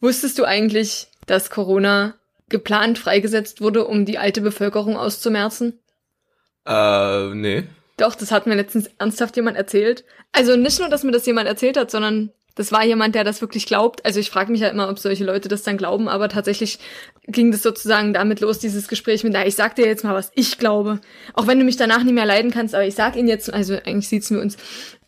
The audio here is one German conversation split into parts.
Wusstest du eigentlich, dass Corona geplant freigesetzt wurde, um die alte Bevölkerung auszumerzen? Äh, nee. Doch, das hat mir letztens ernsthaft jemand erzählt. Also nicht nur, dass mir das jemand erzählt hat, sondern das war jemand, der das wirklich glaubt. Also ich frage mich ja immer, ob solche Leute das dann glauben, aber tatsächlich ging das sozusagen damit los, dieses Gespräch mit, na, ich sag dir jetzt mal, was ich glaube. Auch wenn du mich danach nicht mehr leiden kannst, aber ich sag ihnen jetzt, also eigentlich sieht's mir uns,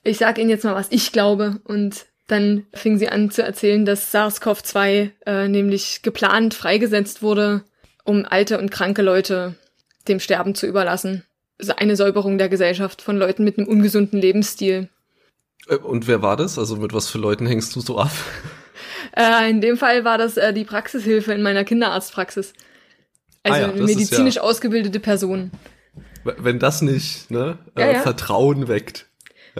ich sag ihnen jetzt mal, was ich glaube. Und dann fing sie an zu erzählen, dass SARS-CoV-2 äh, nämlich geplant freigesetzt wurde, um alte und kranke Leute dem Sterben zu überlassen. Also eine Säuberung der Gesellschaft von Leuten mit einem ungesunden Lebensstil. Äh, und wer war das? Also mit was für Leuten hängst du so ab? Äh, in dem Fall war das äh, die Praxishilfe in meiner Kinderarztpraxis. Also ah ja, medizinisch ja, ausgebildete Person. Wenn das nicht ne, ja, äh, Vertrauen weckt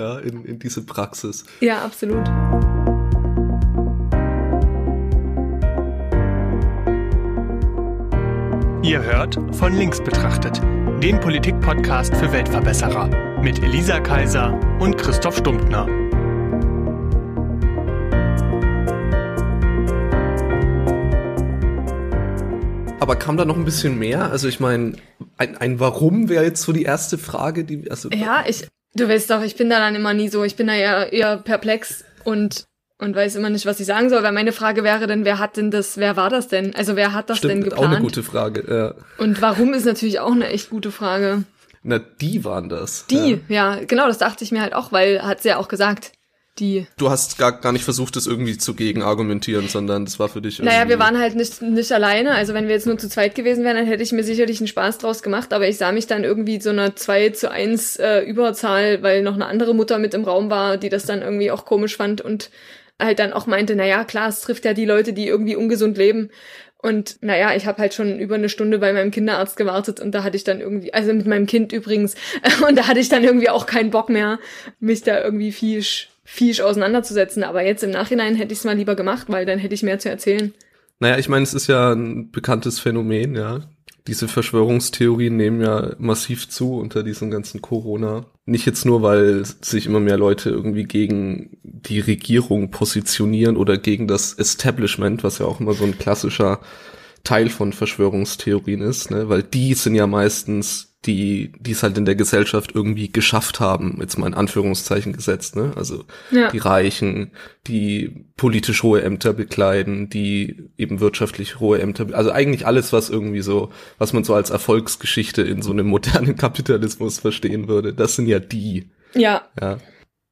ja, in, in diese Praxis. Ja, absolut. Ihr hört von links betrachtet, den Politik-Podcast für Weltverbesserer mit Elisa Kaiser und Christoph Stumptner. Aber kam da noch ein bisschen mehr? Also ich meine, ein, ein Warum wäre jetzt so die erste Frage, die also Ja, ich du weißt doch, ich bin da dann immer nie so, ich bin da eher, eher perplex und und weiß immer nicht, was ich sagen soll, weil meine Frage wäre dann, wer hat denn das, wer war das denn? Also wer hat das Stimmt, denn geplant? Auch eine gute Frage, ja. Und warum ist natürlich auch eine echt gute Frage. Na, die waren das. Die, ja. ja, genau, das dachte ich mir halt auch, weil hat sie ja auch gesagt die. Du hast gar, gar nicht versucht, das irgendwie zu gegen argumentieren, sondern das war für dich. Naja, wir waren halt nicht, nicht alleine. Also wenn wir jetzt nur zu zweit gewesen wären, dann hätte ich mir sicherlich einen Spaß draus gemacht. Aber ich sah mich dann irgendwie so einer 2 zu 1 äh, Überzahl, weil noch eine andere Mutter mit im Raum war, die das dann irgendwie auch komisch fand und halt dann auch meinte, naja, klar, es trifft ja die Leute, die irgendwie ungesund leben. Und naja, ich habe halt schon über eine Stunde bei meinem Kinderarzt gewartet und da hatte ich dann irgendwie, also mit meinem Kind übrigens, und da hatte ich dann irgendwie auch keinen Bock mehr, mich da irgendwie fisch fisch auseinanderzusetzen. Aber jetzt im Nachhinein hätte ich es mal lieber gemacht, weil dann hätte ich mehr zu erzählen. Naja, ich meine, es ist ja ein bekanntes Phänomen, ja. Diese Verschwörungstheorien nehmen ja massiv zu unter diesem ganzen Corona. Nicht jetzt nur, weil sich immer mehr Leute irgendwie gegen die Regierung positionieren oder gegen das Establishment, was ja auch immer so ein klassischer Teil von Verschwörungstheorien ist, ne? weil die sind ja meistens die die es halt in der Gesellschaft irgendwie geschafft haben, jetzt mal in Anführungszeichen gesetzt, ne? Also ja. die Reichen, die politisch hohe Ämter bekleiden, die eben wirtschaftlich hohe Ämter, also eigentlich alles, was irgendwie so, was man so als Erfolgsgeschichte in so einem modernen Kapitalismus verstehen würde, das sind ja die. Ja. Ja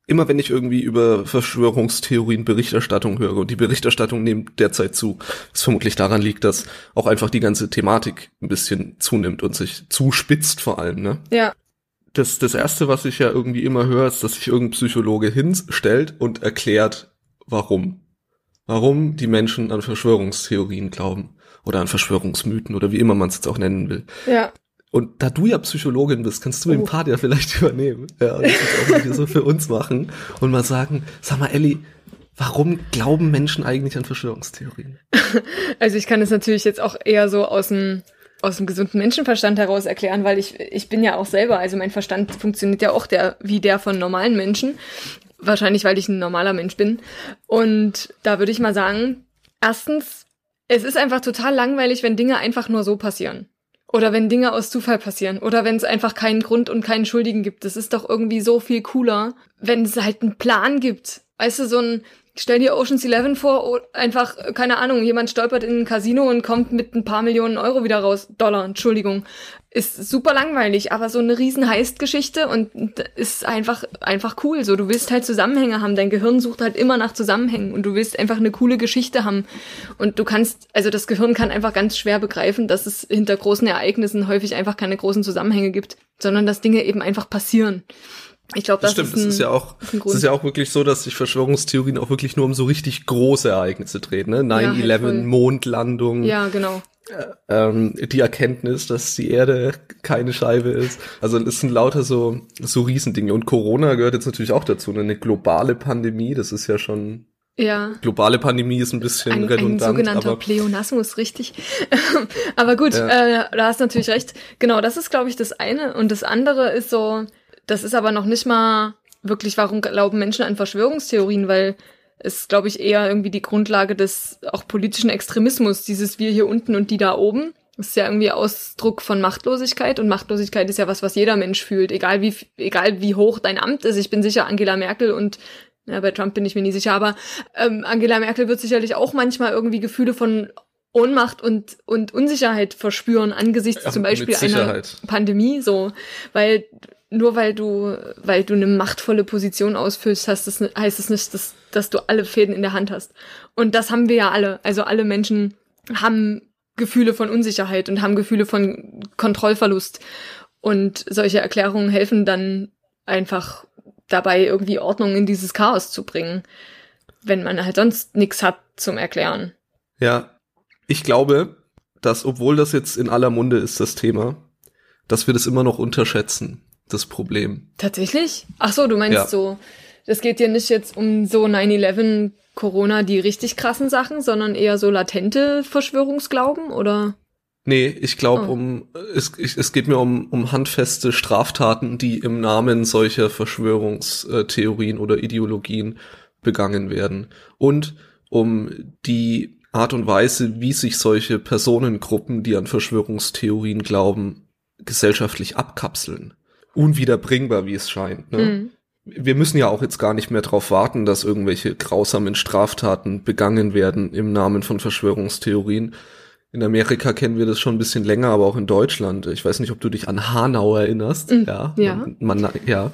immer wenn ich irgendwie über Verschwörungstheorien Berichterstattung höre und die Berichterstattung nimmt derzeit zu, was vermutlich daran liegt, dass auch einfach die ganze Thematik ein bisschen zunimmt und sich zuspitzt vor allem, ne? Ja. Das, das erste, was ich ja irgendwie immer höre, ist, dass sich irgendein Psychologe hinstellt und erklärt, warum. Warum die Menschen an Verschwörungstheorien glauben oder an Verschwörungsmythen oder wie immer man es jetzt auch nennen will. Ja. Und da du ja Psychologin bist, kannst du oh. den Part ja vielleicht übernehmen. Ja, und das jetzt auch so für uns machen und mal sagen, sag mal, Ellie, warum glauben Menschen eigentlich an Verschwörungstheorien? Also ich kann es natürlich jetzt auch eher so aus dem aus dem gesunden Menschenverstand heraus erklären, weil ich ich bin ja auch selber, also mein Verstand funktioniert ja auch der wie der von normalen Menschen. Wahrscheinlich, weil ich ein normaler Mensch bin. Und da würde ich mal sagen, erstens, es ist einfach total langweilig, wenn Dinge einfach nur so passieren. Oder wenn Dinge aus Zufall passieren. Oder wenn es einfach keinen Grund und keinen Schuldigen gibt. Das ist doch irgendwie so viel cooler, wenn es halt einen Plan gibt. Weißt du, so ein, stell dir Ocean's Eleven vor, einfach, keine Ahnung, jemand stolpert in ein Casino und kommt mit ein paar Millionen Euro wieder raus. Dollar, Entschuldigung ist super langweilig, aber so eine riesen Heist-Geschichte und ist einfach, einfach cool. So, du willst halt Zusammenhänge haben. Dein Gehirn sucht halt immer nach Zusammenhängen und du willst einfach eine coole Geschichte haben. Und du kannst, also das Gehirn kann einfach ganz schwer begreifen, dass es hinter großen Ereignissen häufig einfach keine großen Zusammenhänge gibt, sondern dass Dinge eben einfach passieren. Ich glaube, das, das stimmt. Ist ein, es ist ja auch, es ist ja auch wirklich so, dass sich Verschwörungstheorien auch wirklich nur um so richtig große Ereignisse drehen, ne? 9-11, ja, halt Mondlandung. Ja, genau ähm, die Erkenntnis, dass die Erde keine Scheibe ist. Also es sind lauter so, so Riesendinge. Und Corona gehört jetzt natürlich auch dazu. Ne? Eine globale Pandemie, das ist ja schon. Ja. Globale Pandemie ist ein bisschen ein, redundant. Ein sogenannter aber, Pleonasmus, richtig. aber gut, ja. äh, da hast natürlich recht. Genau, das ist, glaube ich, das eine. Und das andere ist so, das ist aber noch nicht mal wirklich, warum glauben Menschen an Verschwörungstheorien, weil ist, glaube ich, eher irgendwie die Grundlage des auch politischen Extremismus, dieses wir hier unten und die da oben. Das ist ja irgendwie Ausdruck von Machtlosigkeit und Machtlosigkeit ist ja was, was jeder Mensch fühlt, egal wie, egal wie hoch dein Amt ist. Ich bin sicher, Angela Merkel und ja, bei Trump bin ich mir nie sicher, aber ähm, Angela Merkel wird sicherlich auch manchmal irgendwie Gefühle von Ohnmacht und, und Unsicherheit verspüren angesichts ja, zum Beispiel einer Pandemie, so, weil nur weil du, weil du eine machtvolle Position ausfüllst, heißt das, heißt das nicht, dass, dass du alle Fäden in der Hand hast. Und das haben wir ja alle. Also alle Menschen haben Gefühle von Unsicherheit und haben Gefühle von Kontrollverlust. Und solche Erklärungen helfen dann einfach dabei, irgendwie Ordnung in dieses Chaos zu bringen, wenn man halt sonst nichts hat zum Erklären. Ja, ich glaube, dass, obwohl das jetzt in aller Munde ist, das Thema, dass wir das immer noch unterschätzen, das Problem. Tatsächlich? Ach so, du meinst ja. so, das geht dir nicht jetzt um so 9-11 Corona, die richtig krassen Sachen, sondern eher so latente Verschwörungsglauben, oder? Nee, ich glaube, oh. um es, es geht mir um, um handfeste Straftaten, die im Namen solcher Verschwörungstheorien oder Ideologien begangen werden. Und um die Art und Weise, wie sich solche Personengruppen, die an Verschwörungstheorien glauben, gesellschaftlich abkapseln. Unwiederbringbar, wie es scheint. Ne? Mhm. Wir müssen ja auch jetzt gar nicht mehr darauf warten, dass irgendwelche grausamen Straftaten begangen werden im Namen von Verschwörungstheorien. In Amerika kennen wir das schon ein bisschen länger, aber auch in Deutschland. Ich weiß nicht, ob du dich an Hanau erinnerst. Mhm. Ja, ja. Man, man, ja.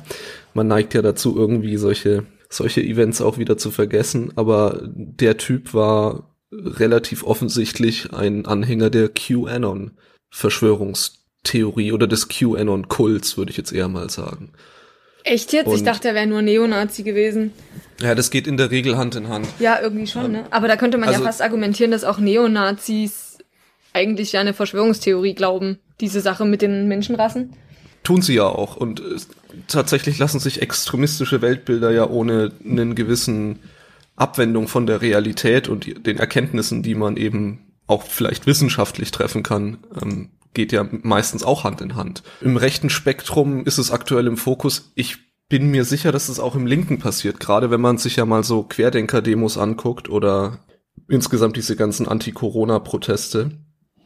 Man neigt ja dazu, irgendwie solche, solche Events auch wieder zu vergessen. Aber der Typ war relativ offensichtlich ein Anhänger der QAnon-Verschwörungstheorie oder des QAnon-Kults, würde ich jetzt eher mal sagen. Echt jetzt? Und ich dachte, er wäre nur Neonazi gewesen. Ja, das geht in der Regel Hand in Hand. Ja, irgendwie schon, ähm, ne? Aber da könnte man also, ja fast argumentieren, dass auch Neonazis eigentlich ja eine Verschwörungstheorie glauben, diese Sache mit den Menschenrassen. Tun sie ja auch. Und äh, tatsächlich lassen sich extremistische Weltbilder ja ohne einen gewissen Abwendung von der Realität und den Erkenntnissen, die man eben auch vielleicht wissenschaftlich treffen kann, ähm, geht ja meistens auch Hand in Hand. Im rechten Spektrum ist es aktuell im Fokus. Ich bin mir sicher, dass es auch im Linken passiert, gerade wenn man sich ja mal so Querdenker-Demos anguckt oder insgesamt diese ganzen Anti-Corona-Proteste.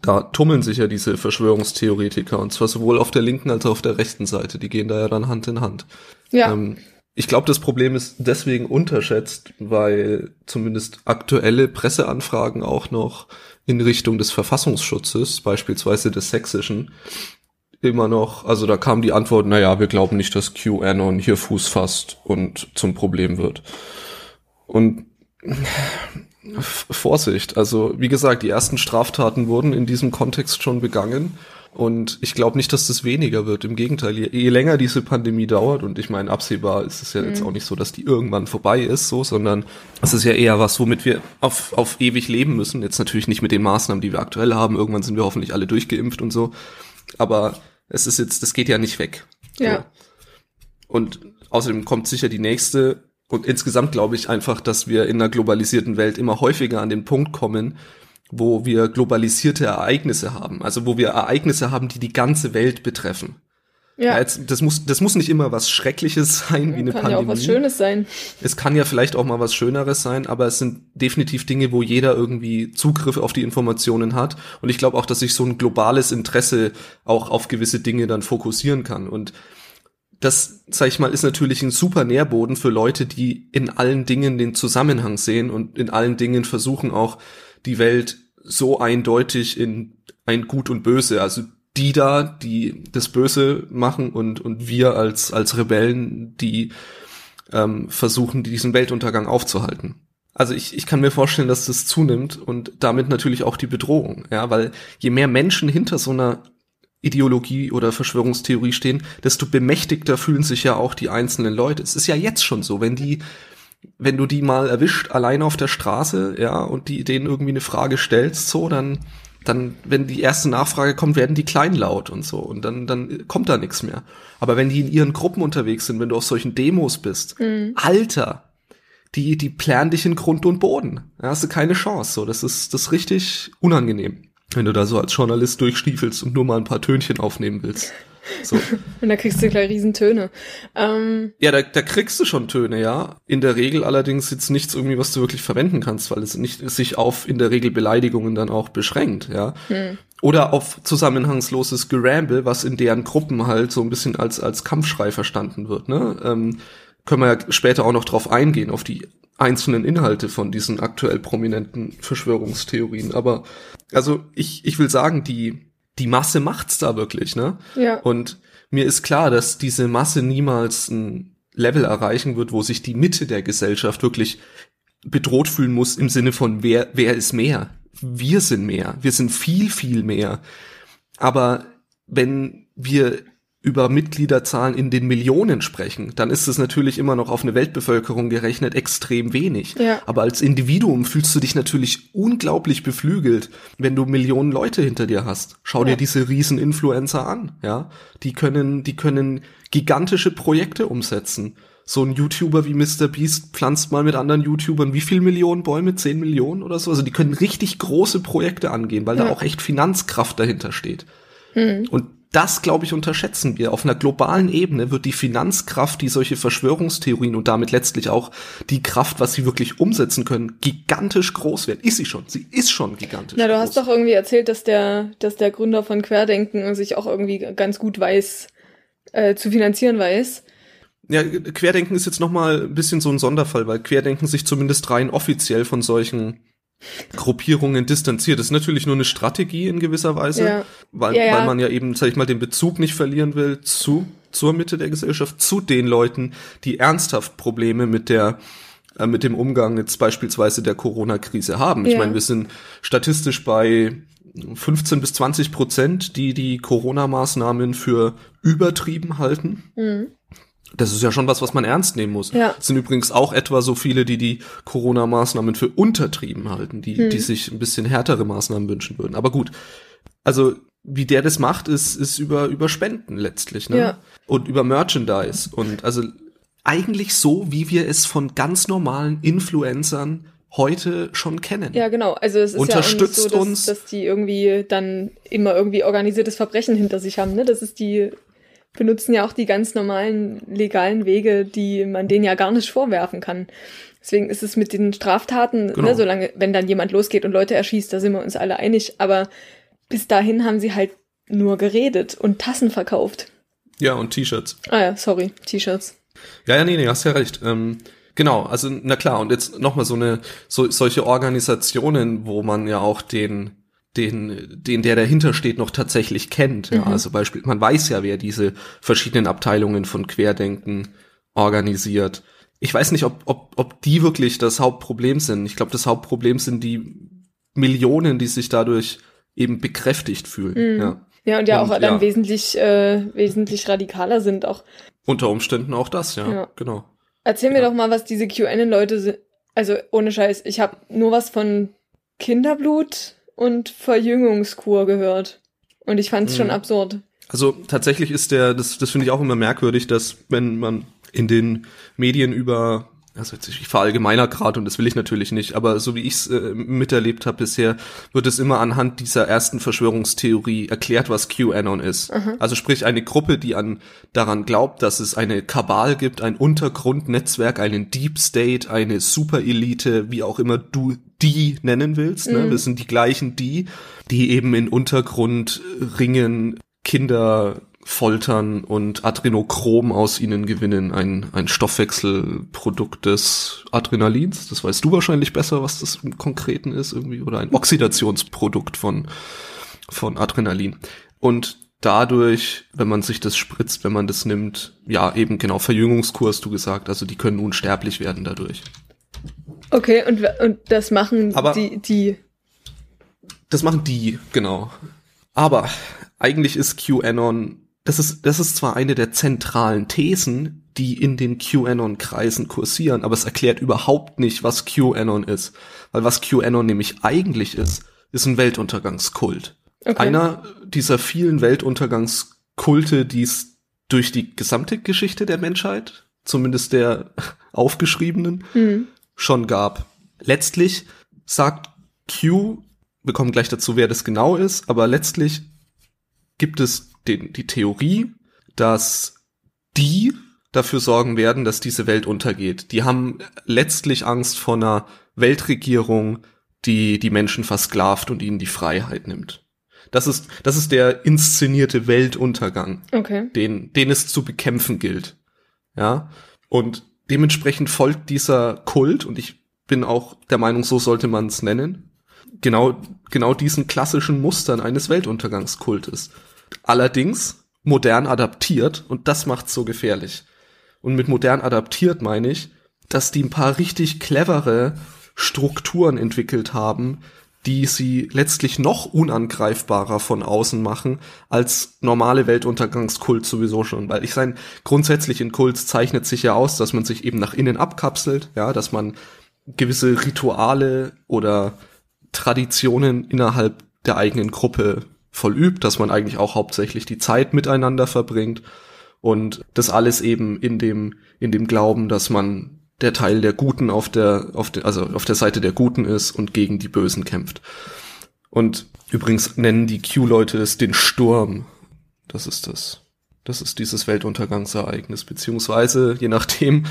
Da tummeln sich ja diese Verschwörungstheoretiker und zwar sowohl auf der linken als auch auf der rechten Seite. Die gehen da ja dann Hand in Hand. Ja. Ähm, ich glaube, das Problem ist deswegen unterschätzt, weil zumindest aktuelle Presseanfragen auch noch in Richtung des Verfassungsschutzes, beispielsweise des Sächsischen, immer noch, also da kam die Antwort, naja, wir glauben nicht, dass QAnon hier Fuß fasst und zum Problem wird. Und Vorsicht, also wie gesagt, die ersten Straftaten wurden in diesem Kontext schon begangen. Und ich glaube nicht, dass das weniger wird. Im Gegenteil, je, je, länger diese Pandemie dauert, und ich meine, absehbar ist es ja mhm. jetzt auch nicht so, dass die irgendwann vorbei ist, so, sondern es ist ja eher was, womit wir auf, auf ewig leben müssen. Jetzt natürlich nicht mit den Maßnahmen, die wir aktuell haben. Irgendwann sind wir hoffentlich alle durchgeimpft und so. Aber es ist jetzt, das geht ja nicht weg. Ja. Und außerdem kommt sicher die nächste. Und insgesamt glaube ich einfach, dass wir in einer globalisierten Welt immer häufiger an den Punkt kommen, wo wir globalisierte Ereignisse haben, also wo wir Ereignisse haben, die die ganze Welt betreffen. Ja. ja jetzt, das muss, das muss nicht immer was Schreckliches sein, wie eine kann Pandemie. Kann ja auch was Schönes sein. Es kann ja vielleicht auch mal was Schöneres sein, aber es sind definitiv Dinge, wo jeder irgendwie Zugriff auf die Informationen hat. Und ich glaube auch, dass sich so ein globales Interesse auch auf gewisse Dinge dann fokussieren kann. Und das, sag ich mal, ist natürlich ein super Nährboden für Leute, die in allen Dingen den Zusammenhang sehen und in allen Dingen versuchen auch die Welt so eindeutig in ein Gut und Böse, also die da, die das Böse machen und, und wir als, als Rebellen, die ähm, versuchen, diesen Weltuntergang aufzuhalten. Also ich, ich kann mir vorstellen, dass das zunimmt und damit natürlich auch die Bedrohung, ja, weil je mehr Menschen hinter so einer Ideologie oder Verschwörungstheorie stehen, desto bemächtigter fühlen sich ja auch die einzelnen Leute. Es ist ja jetzt schon so, wenn die wenn du die mal erwischt, allein auf der Straße, ja, und die denen irgendwie eine Frage stellst, so, dann, dann, wenn die erste Nachfrage kommt, werden die kleinlaut und so, und dann, dann kommt da nichts mehr. Aber wenn die in ihren Gruppen unterwegs sind, wenn du auf solchen Demos bist, mhm. Alter, die, die plären dich in Grund und Boden. Da hast du keine Chance, so, das ist, das ist richtig unangenehm, wenn du da so als Journalist durchstiefelst und nur mal ein paar Tönchen aufnehmen willst. So. Und da kriegst du gleich Riesentöne. Ähm, Ja, da, da kriegst du schon Töne, ja. In der Regel allerdings jetzt nichts irgendwie, was du wirklich verwenden kannst, weil es nicht sich auf in der Regel Beleidigungen dann auch beschränkt, ja. Oder auf zusammenhangsloses Geramble, was in deren Gruppen halt so ein bisschen als, als Kampfschrei verstanden wird, ne. Ähm, können wir ja später auch noch drauf eingehen, auf die einzelnen Inhalte von diesen aktuell prominenten Verschwörungstheorien. Aber, also, ich, ich will sagen, die, die Masse macht's da wirklich, ne? ja. Und mir ist klar, dass diese Masse niemals ein Level erreichen wird, wo sich die Mitte der Gesellschaft wirklich bedroht fühlen muss im Sinne von wer, wer ist mehr? Wir sind mehr. Wir sind viel, viel mehr. Aber wenn wir über Mitgliederzahlen in den Millionen sprechen, dann ist es natürlich immer noch auf eine Weltbevölkerung gerechnet extrem wenig. Ja. Aber als Individuum fühlst du dich natürlich unglaublich beflügelt, wenn du Millionen Leute hinter dir hast. Schau dir Ja. diese riesen Influencer an, ja? Die können, die können gigantische Projekte umsetzen. So ein YouTuber wie Mr. Beast pflanzt mal mit anderen YouTubern wie viel Millionen Bäume? Zehn Millionen oder so? Also die können richtig große Projekte angehen, weil da Ja. auch echt Finanzkraft dahinter steht. Und das, glaube ich, unterschätzen wir. Auf einer globalen Ebene wird die Finanzkraft, die solche Verschwörungstheorien und damit letztlich auch die Kraft, was sie wirklich umsetzen können, gigantisch groß werden. Ist sie schon. Sie ist schon gigantisch Na, du groß. hast doch irgendwie erzählt, dass der, dass der Gründer von Querdenken sich auch irgendwie ganz gut weiß, äh, zu finanzieren weiß. Ja, Querdenken ist jetzt noch mal ein bisschen so ein Sonderfall, weil Querdenken sich zumindest rein offiziell von solchen Gruppierungen distanziert. Das ist natürlich nur eine Strategie in gewisser Weise, Ja. weil, Ja, ja. weil man ja eben, sag ich mal, den Bezug nicht verlieren will zu, zur Mitte der Gesellschaft, zu den Leuten, die ernsthaft Probleme mit der äh, mit dem Umgang jetzt beispielsweise der Corona-Krise haben. Ich meine, wir sind statistisch bei 15 bis 20 Prozent, die die Corona-Maßnahmen für übertrieben halten. Mhm. Das ist ja schon was, was man ernst nehmen muss. Ja. Es sind übrigens auch etwa so viele, die die Corona-Maßnahmen für untertrieben halten, die, Hm. die sich ein bisschen härtere Maßnahmen wünschen würden. Aber gut, also wie der das macht, ist, ist über, über Spenden letztlich, ne? Ja. Und über Merchandise. Und also eigentlich so, wie wir es von ganz normalen Influencern heute schon kennen. Ja, genau. Also es ist Unterstützt ja auch nicht so, dass, uns. dass die irgendwie dann immer irgendwie organisiertes Verbrechen hinter sich haben. Ne? Das ist die benutzen ja auch die ganz normalen legalen Wege, die man denen ja gar nicht vorwerfen kann. Deswegen ist es mit den Straftaten, Genau. ne, solange, wenn dann jemand losgeht und Leute erschießt, da sind wir uns alle einig. Aber bis dahin haben sie halt nur geredet und Tassen verkauft. Ja, und T-Shirts. Ah ja, sorry, T-Shirts. Ja, ja, nee, nee, hast ja recht. Ähm, genau, also na klar, und jetzt nochmal so eine, so, solche Organisationen, wo man ja auch den, den, den, der dahinter steht, noch tatsächlich kennt. Ja, Mhm. also Beispiel, man weiß ja, wer diese verschiedenen Abteilungen von Querdenken organisiert. Ich weiß nicht, ob, ob, ob die wirklich das Hauptproblem sind. Ich glaube, das Hauptproblem sind die Millionen, die sich dadurch eben bekräftigt fühlen. Mhm. Ja. Ja, und ja Und, auch dann ja. wesentlich, äh, wesentlich radikaler sind auch. Unter Umständen auch das, ja, Ja. genau. Erzähl mir doch mal, was diese QAnon-Leute sind. Also ohne Scheiß, ich habe nur was von Kinderblut und Verjüngungskur gehört. Und ich fand's schon Mhm. absurd. Also tatsächlich ist der, das, das finde ich auch immer merkwürdig, dass wenn man in den Medien über, also jetzt ich verallgemeiner gerade und das will ich natürlich nicht, aber so wie ich es äh, miterlebt habe bisher, wird es immer anhand dieser ersten Verschwörungstheorie erklärt, was QAnon ist. Also sprich eine Gruppe, die an daran glaubt, dass es eine Kabal gibt, ein Untergrundnetzwerk, einen Deep State, eine Superelite, wie auch immer du die nennen willst. Ne? Mhm. Das sind die gleichen die, die eben in Untergrundringen Kinder foltern und Adrenochrom aus ihnen gewinnen, ein, ein Stoffwechselprodukt des Adrenalins. Das weißt du wahrscheinlich besser, was das im Konkreten ist irgendwie, oder ein Oxidationsprodukt von, von Adrenalin. Und dadurch, wenn man sich das spritzt, wenn man das nimmt, ja, eben genau, Verjüngungskur hast du gesagt, also die können unsterblich werden dadurch. Okay, und, und das machen Aber- die, die. Das machen die, genau. Aber eigentlich ist QAnon, das ist, das ist zwar eine der zentralen Thesen, die in den QAnon-Kreisen kursieren, aber es erklärt überhaupt nicht, was QAnon ist. Weil was QAnon nämlich eigentlich ist, ist ein Weltuntergangskult. Okay. Einer dieser vielen Weltuntergangskulte, die es durch die gesamte Geschichte der Menschheit, zumindest der aufgeschriebenen, Hm. schon gab. Letztlich sagt Q, wir kommen gleich dazu, wer das genau ist, aber letztlich gibt es den, die Theorie, dass die dafür sorgen werden, dass diese Welt untergeht. Die haben letztlich Angst vor einer Weltregierung, die die Menschen versklavt und ihnen die Freiheit nimmt. Das ist, das ist der inszenierte Weltuntergang, Okay. den, den es zu bekämpfen gilt. Ja. Und dementsprechend folgt dieser Kult, und ich bin auch der Meinung, so sollte man es nennen, genau, genau diesen klassischen Mustern eines Weltuntergangskultes. Allerdings modern adaptiert, und das macht's so gefährlich. Und mit modern adaptiert meine ich, dass die ein paar richtig clevere Strukturen entwickelt haben, die sie letztlich noch unangreifbarer von außen machen als normale Weltuntergangskult sowieso schon. Weil ich sein, grundsätzlich in Kults zeichnet sich ja aus, dass man sich eben nach innen abkapselt, ja, dass man gewisse Rituale oder Traditionen innerhalb der eigenen Gruppe vollübt, dass man eigentlich auch hauptsächlich die Zeit miteinander verbringt und das alles eben in dem in dem Glauben, dass man der Teil der Guten auf der auf der also auf der Seite der Guten ist und gegen die Bösen kämpft. Und übrigens nennen die Q-Leute es den Sturm. Das ist das. Das ist dieses Weltuntergangsereignis, beziehungsweise je nachdem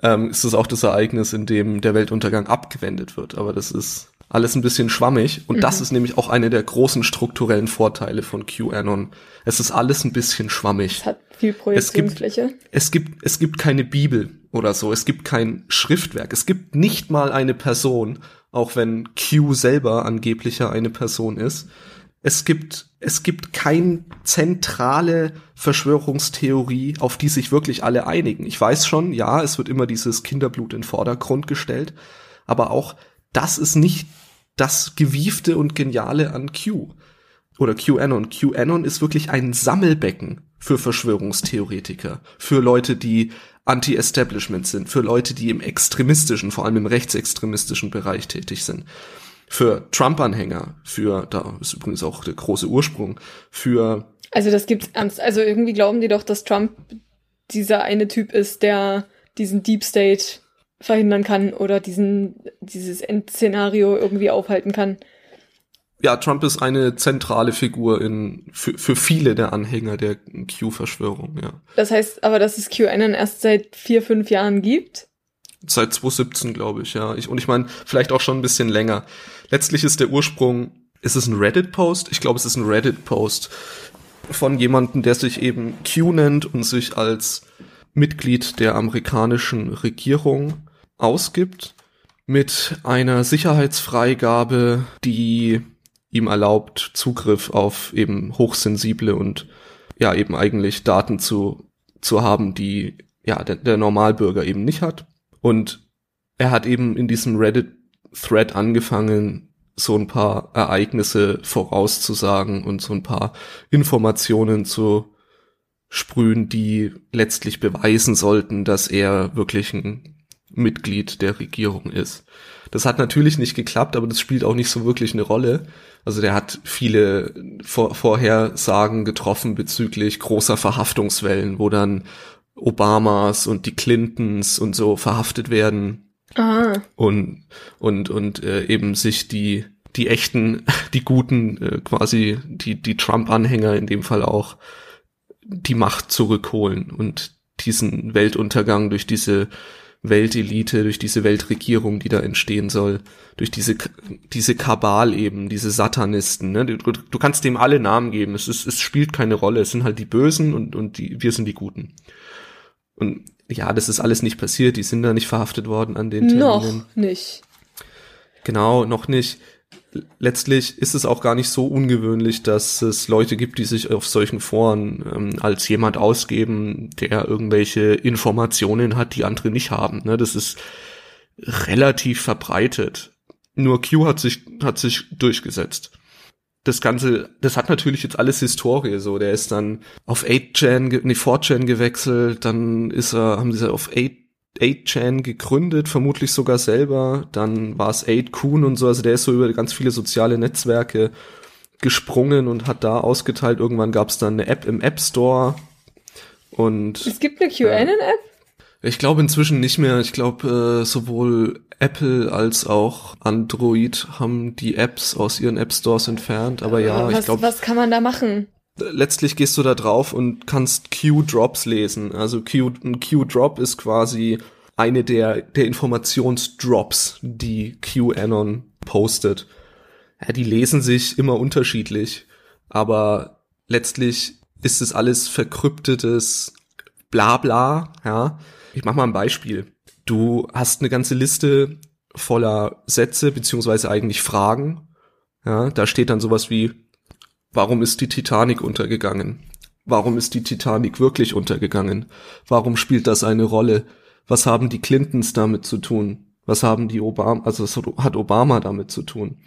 ähm, ist es auch das Ereignis, in dem der Weltuntergang abgewendet wird. Aber das ist alles ein bisschen schwammig und mhm. das ist nämlich auch eine der großen strukturellen Vorteile von QAnon. Es ist alles ein bisschen schwammig. Es hat viel Projektionsfläche. Es gibt, es gibt, es gibt keine Bibel oder so. Es gibt kein Schriftwerk. Es gibt nicht mal eine Person, auch wenn Q selber angeblicher eine Person ist. Es gibt, es gibt kein zentrale Verschwörungstheorie, auf die sich wirklich alle einigen. Ich weiß schon, ja, es wird immer dieses Kinderblut in Vordergrund gestellt, aber auch das ist nicht das Gewiefte und Geniale an Q oder QAnon. QAnon ist wirklich ein Sammelbecken für Verschwörungstheoretiker, für Leute, die Anti-Establishment sind, für Leute, die im extremistischen, vor allem im rechtsextremistischen Bereich tätig sind, für Trump-Anhänger, für, da ist übrigens auch der große Ursprung, für Also das gibt's ernst. Also irgendwie glauben die doch, dass Trump dieser eine Typ ist, der diesen Deep State verhindern kann oder diesen, dieses Endszenario irgendwie aufhalten kann. Ja, Trump ist eine zentrale Figur in, für, für viele der Anhänger der Q-Verschwörung, ja. Das heißt aber, dass es QAnon erst seit vier, fünf Jahren gibt? Seit 2017, glaube ich, ja. Ich, und ich meine, vielleicht auch schon ein bisschen länger. Letztlich ist der Ursprung, ist es ein Reddit-Post? Ich glaube, es ist ein Reddit-Post von jemandem, der sich eben Q nennt und sich als Mitglied der amerikanischen Regierung ausgibt mit einer Sicherheitsfreigabe, die ihm erlaubt, Zugriff auf eben hochsensible und ja eben eigentlich Daten zu, zu haben, die ja der, der Normalbürger eben nicht hat. Und er hat eben in diesem Reddit-Thread angefangen, so ein paar Ereignisse vorauszusagen und so ein paar Informationen zu sprühen, die letztlich beweisen sollten, dass er wirklich ein Mitglied der Regierung ist. Das hat natürlich nicht geklappt, aber das spielt auch nicht so wirklich eine Rolle. Also der hat viele Vor Vorhersagen getroffen bezüglich großer Verhaftungswellen, wo dann Obamas und die Clintons und so verhaftet werden. Ah. Und, und, und äh, eben sich die, die echten, die guten, äh, quasi die, die Trump-Anhänger in dem Fall auch, die Macht zurückholen und diesen Weltuntergang durch diese Weltelite, durch diese Weltregierung, die da entstehen soll, durch diese, diese Kabal eben, diese Satanisten, ne? Du, du kannst dem alle Namen geben. Es, ist, es spielt keine Rolle. Es sind halt die Bösen und, und die, wir sind die Guten. Und ja, das ist alles nicht passiert. Die sind da nicht verhaftet worden an den Terminen. Noch nicht. Genau, noch nicht letztlich ist es auch gar nicht so ungewöhnlich, dass es Leute gibt, die sich auf solchen Foren ähm, als jemand ausgeben, der irgendwelche Informationen hat, die andere nicht haben. Ne? Das ist relativ verbreitet. Nur Q hat sich, hat sich durchgesetzt. Das Ganze, das hat natürlich jetzt alles Historie, so. Der ist dann auf 8chan, nee, 4chan gewechselt, dann ist er, haben sie auf 8 8chan gegründet, vermutlich sogar selber. Dann war es 8kun und so. Also der ist so über ganz viele soziale Netzwerke gesprungen und hat da ausgeteilt. Irgendwann gab es dann eine App im App Store. Und es gibt eine QAnon-App? Ich glaube inzwischen nicht mehr. Ich glaube, äh, sowohl Apple als auch Android haben die Apps aus ihren App Stores entfernt. Aber ja, was, ich glaube. Was kann man da machen? Letztlich gehst du da drauf und kannst Q-Drops lesen. Also Q, ein Q-Drop ist quasi eine der, der Informationsdrops, die QAnon postet. Ja, die lesen sich immer unterschiedlich, aber letztlich ist es alles verkryptetes Blabla, ja. Ich mach mal ein Beispiel. Du hast eine ganze Liste voller Sätze, beziehungsweise eigentlich Fragen. Ja, da steht dann sowas wie, warum ist die Titanic untergegangen? Warum ist die Titanic wirklich untergegangen? Warum spielt das eine Rolle? Was haben die Clintons damit zu tun? Was haben die Obama, also was hat Obama damit zu tun?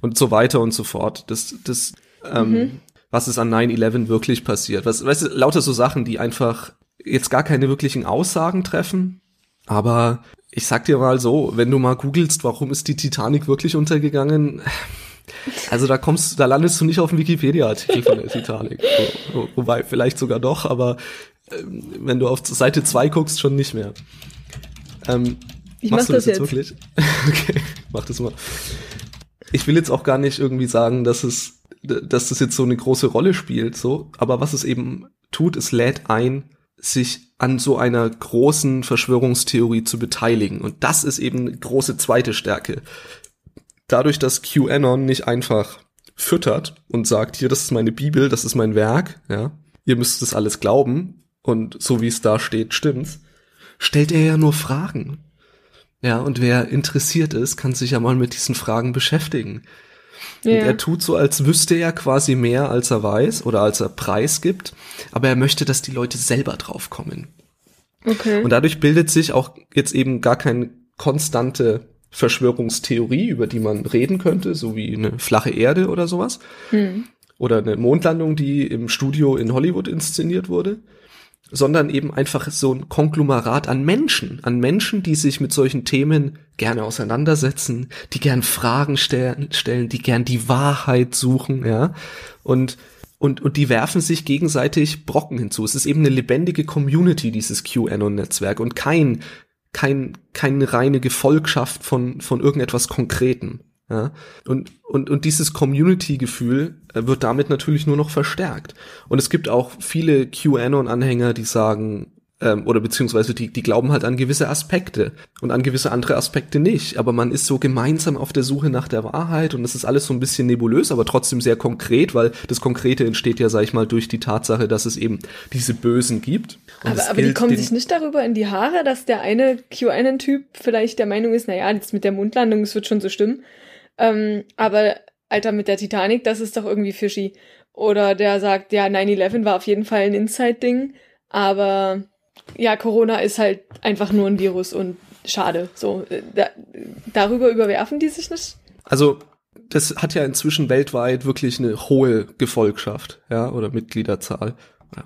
Und so weiter und so fort. Das, das, ähm, mhm. was ist an 9-11 wirklich passiert? Was, weißt du, lauter so Sachen, die einfach jetzt gar keine wirklichen Aussagen treffen, aber ich sag dir mal so, wenn du mal googelst, warum ist die Titanic wirklich untergegangen, also da kommst, da landest du nicht auf dem Wikipedia-Artikel von der Titanic. Wo, wobei, vielleicht sogar doch, aber ähm, wenn du auf Seite 2 guckst, schon nicht mehr. Ähm, ich machst mach du das, jetzt, jetzt wirklich? okay, mach das mal. Ich will jetzt auch gar nicht irgendwie sagen, dass es, dass das jetzt so eine große Rolle spielt, so, aber was es eben tut, es lädt ein, sich an so einer großen Verschwörungstheorie zu beteiligen. Und das ist eben eine große zweite Stärke. Dadurch, dass QAnon nicht einfach füttert und sagt, hier, das ist meine Bibel, das ist mein Werk, ja, ihr müsst das alles glauben und so wie es da steht, stimmt's, stellt er ja nur Fragen. Ja, und wer interessiert ist, kann sich ja mal mit diesen Fragen beschäftigen. Ja. Und er tut so, als wüsste er quasi mehr, als er weiß oder als er preisgibt, aber er möchte, dass die Leute selber drauf kommen. Okay. Und dadurch bildet sich auch jetzt eben gar keine konstante Verschwörungstheorie, über die man reden könnte, so wie eine flache Erde oder sowas. Hm. Oder eine Mondlandung, die im Studio in Hollywood inszeniert wurde, sondern eben einfach so ein Konglomerat an Menschen, an Menschen, die sich mit solchen Themen gerne auseinandersetzen, die gern Fragen stellen, stellen, die gern die Wahrheit suchen, ja. Und und, und die werfen sich gegenseitig Brocken hinzu. Es ist eben eine lebendige Community, dieses QAnon-Netzwerk und kein, kein, keine reine Gefolgschaft von, von irgendetwas Konkreten. Ja, und, und, und dieses Community-Gefühl äh, wird damit natürlich nur noch verstärkt. Und es gibt auch viele QAnon-Anhänger, die sagen, ähm, oder beziehungsweise die, die glauben halt an gewisse Aspekte und an gewisse andere Aspekte nicht. Aber man ist so gemeinsam auf der Suche nach der Wahrheit und es ist alles so ein bisschen nebulös, aber trotzdem sehr konkret, weil das Konkrete entsteht ja, sag ich mal, durch die Tatsache, dass es eben diese Bösen gibt. Und aber, aber die kommen sich nicht darüber in die Haare, dass der eine QAnon-Typ vielleicht der Meinung ist, naja, jetzt mit der Mundlandung, es wird schon so stimmen. Ähm, aber Alter, mit der Titanic, das ist doch irgendwie fishy. Oder der sagt, ja, 9-11 war auf jeden Fall ein Inside-Ding, aber ja, Corona ist halt einfach nur ein Virus und schade. So, äh, da, darüber überwerfen die sich nicht? Also, das hat ja inzwischen weltweit wirklich eine hohe Gefolgschaft, ja, oder Mitgliederzahl.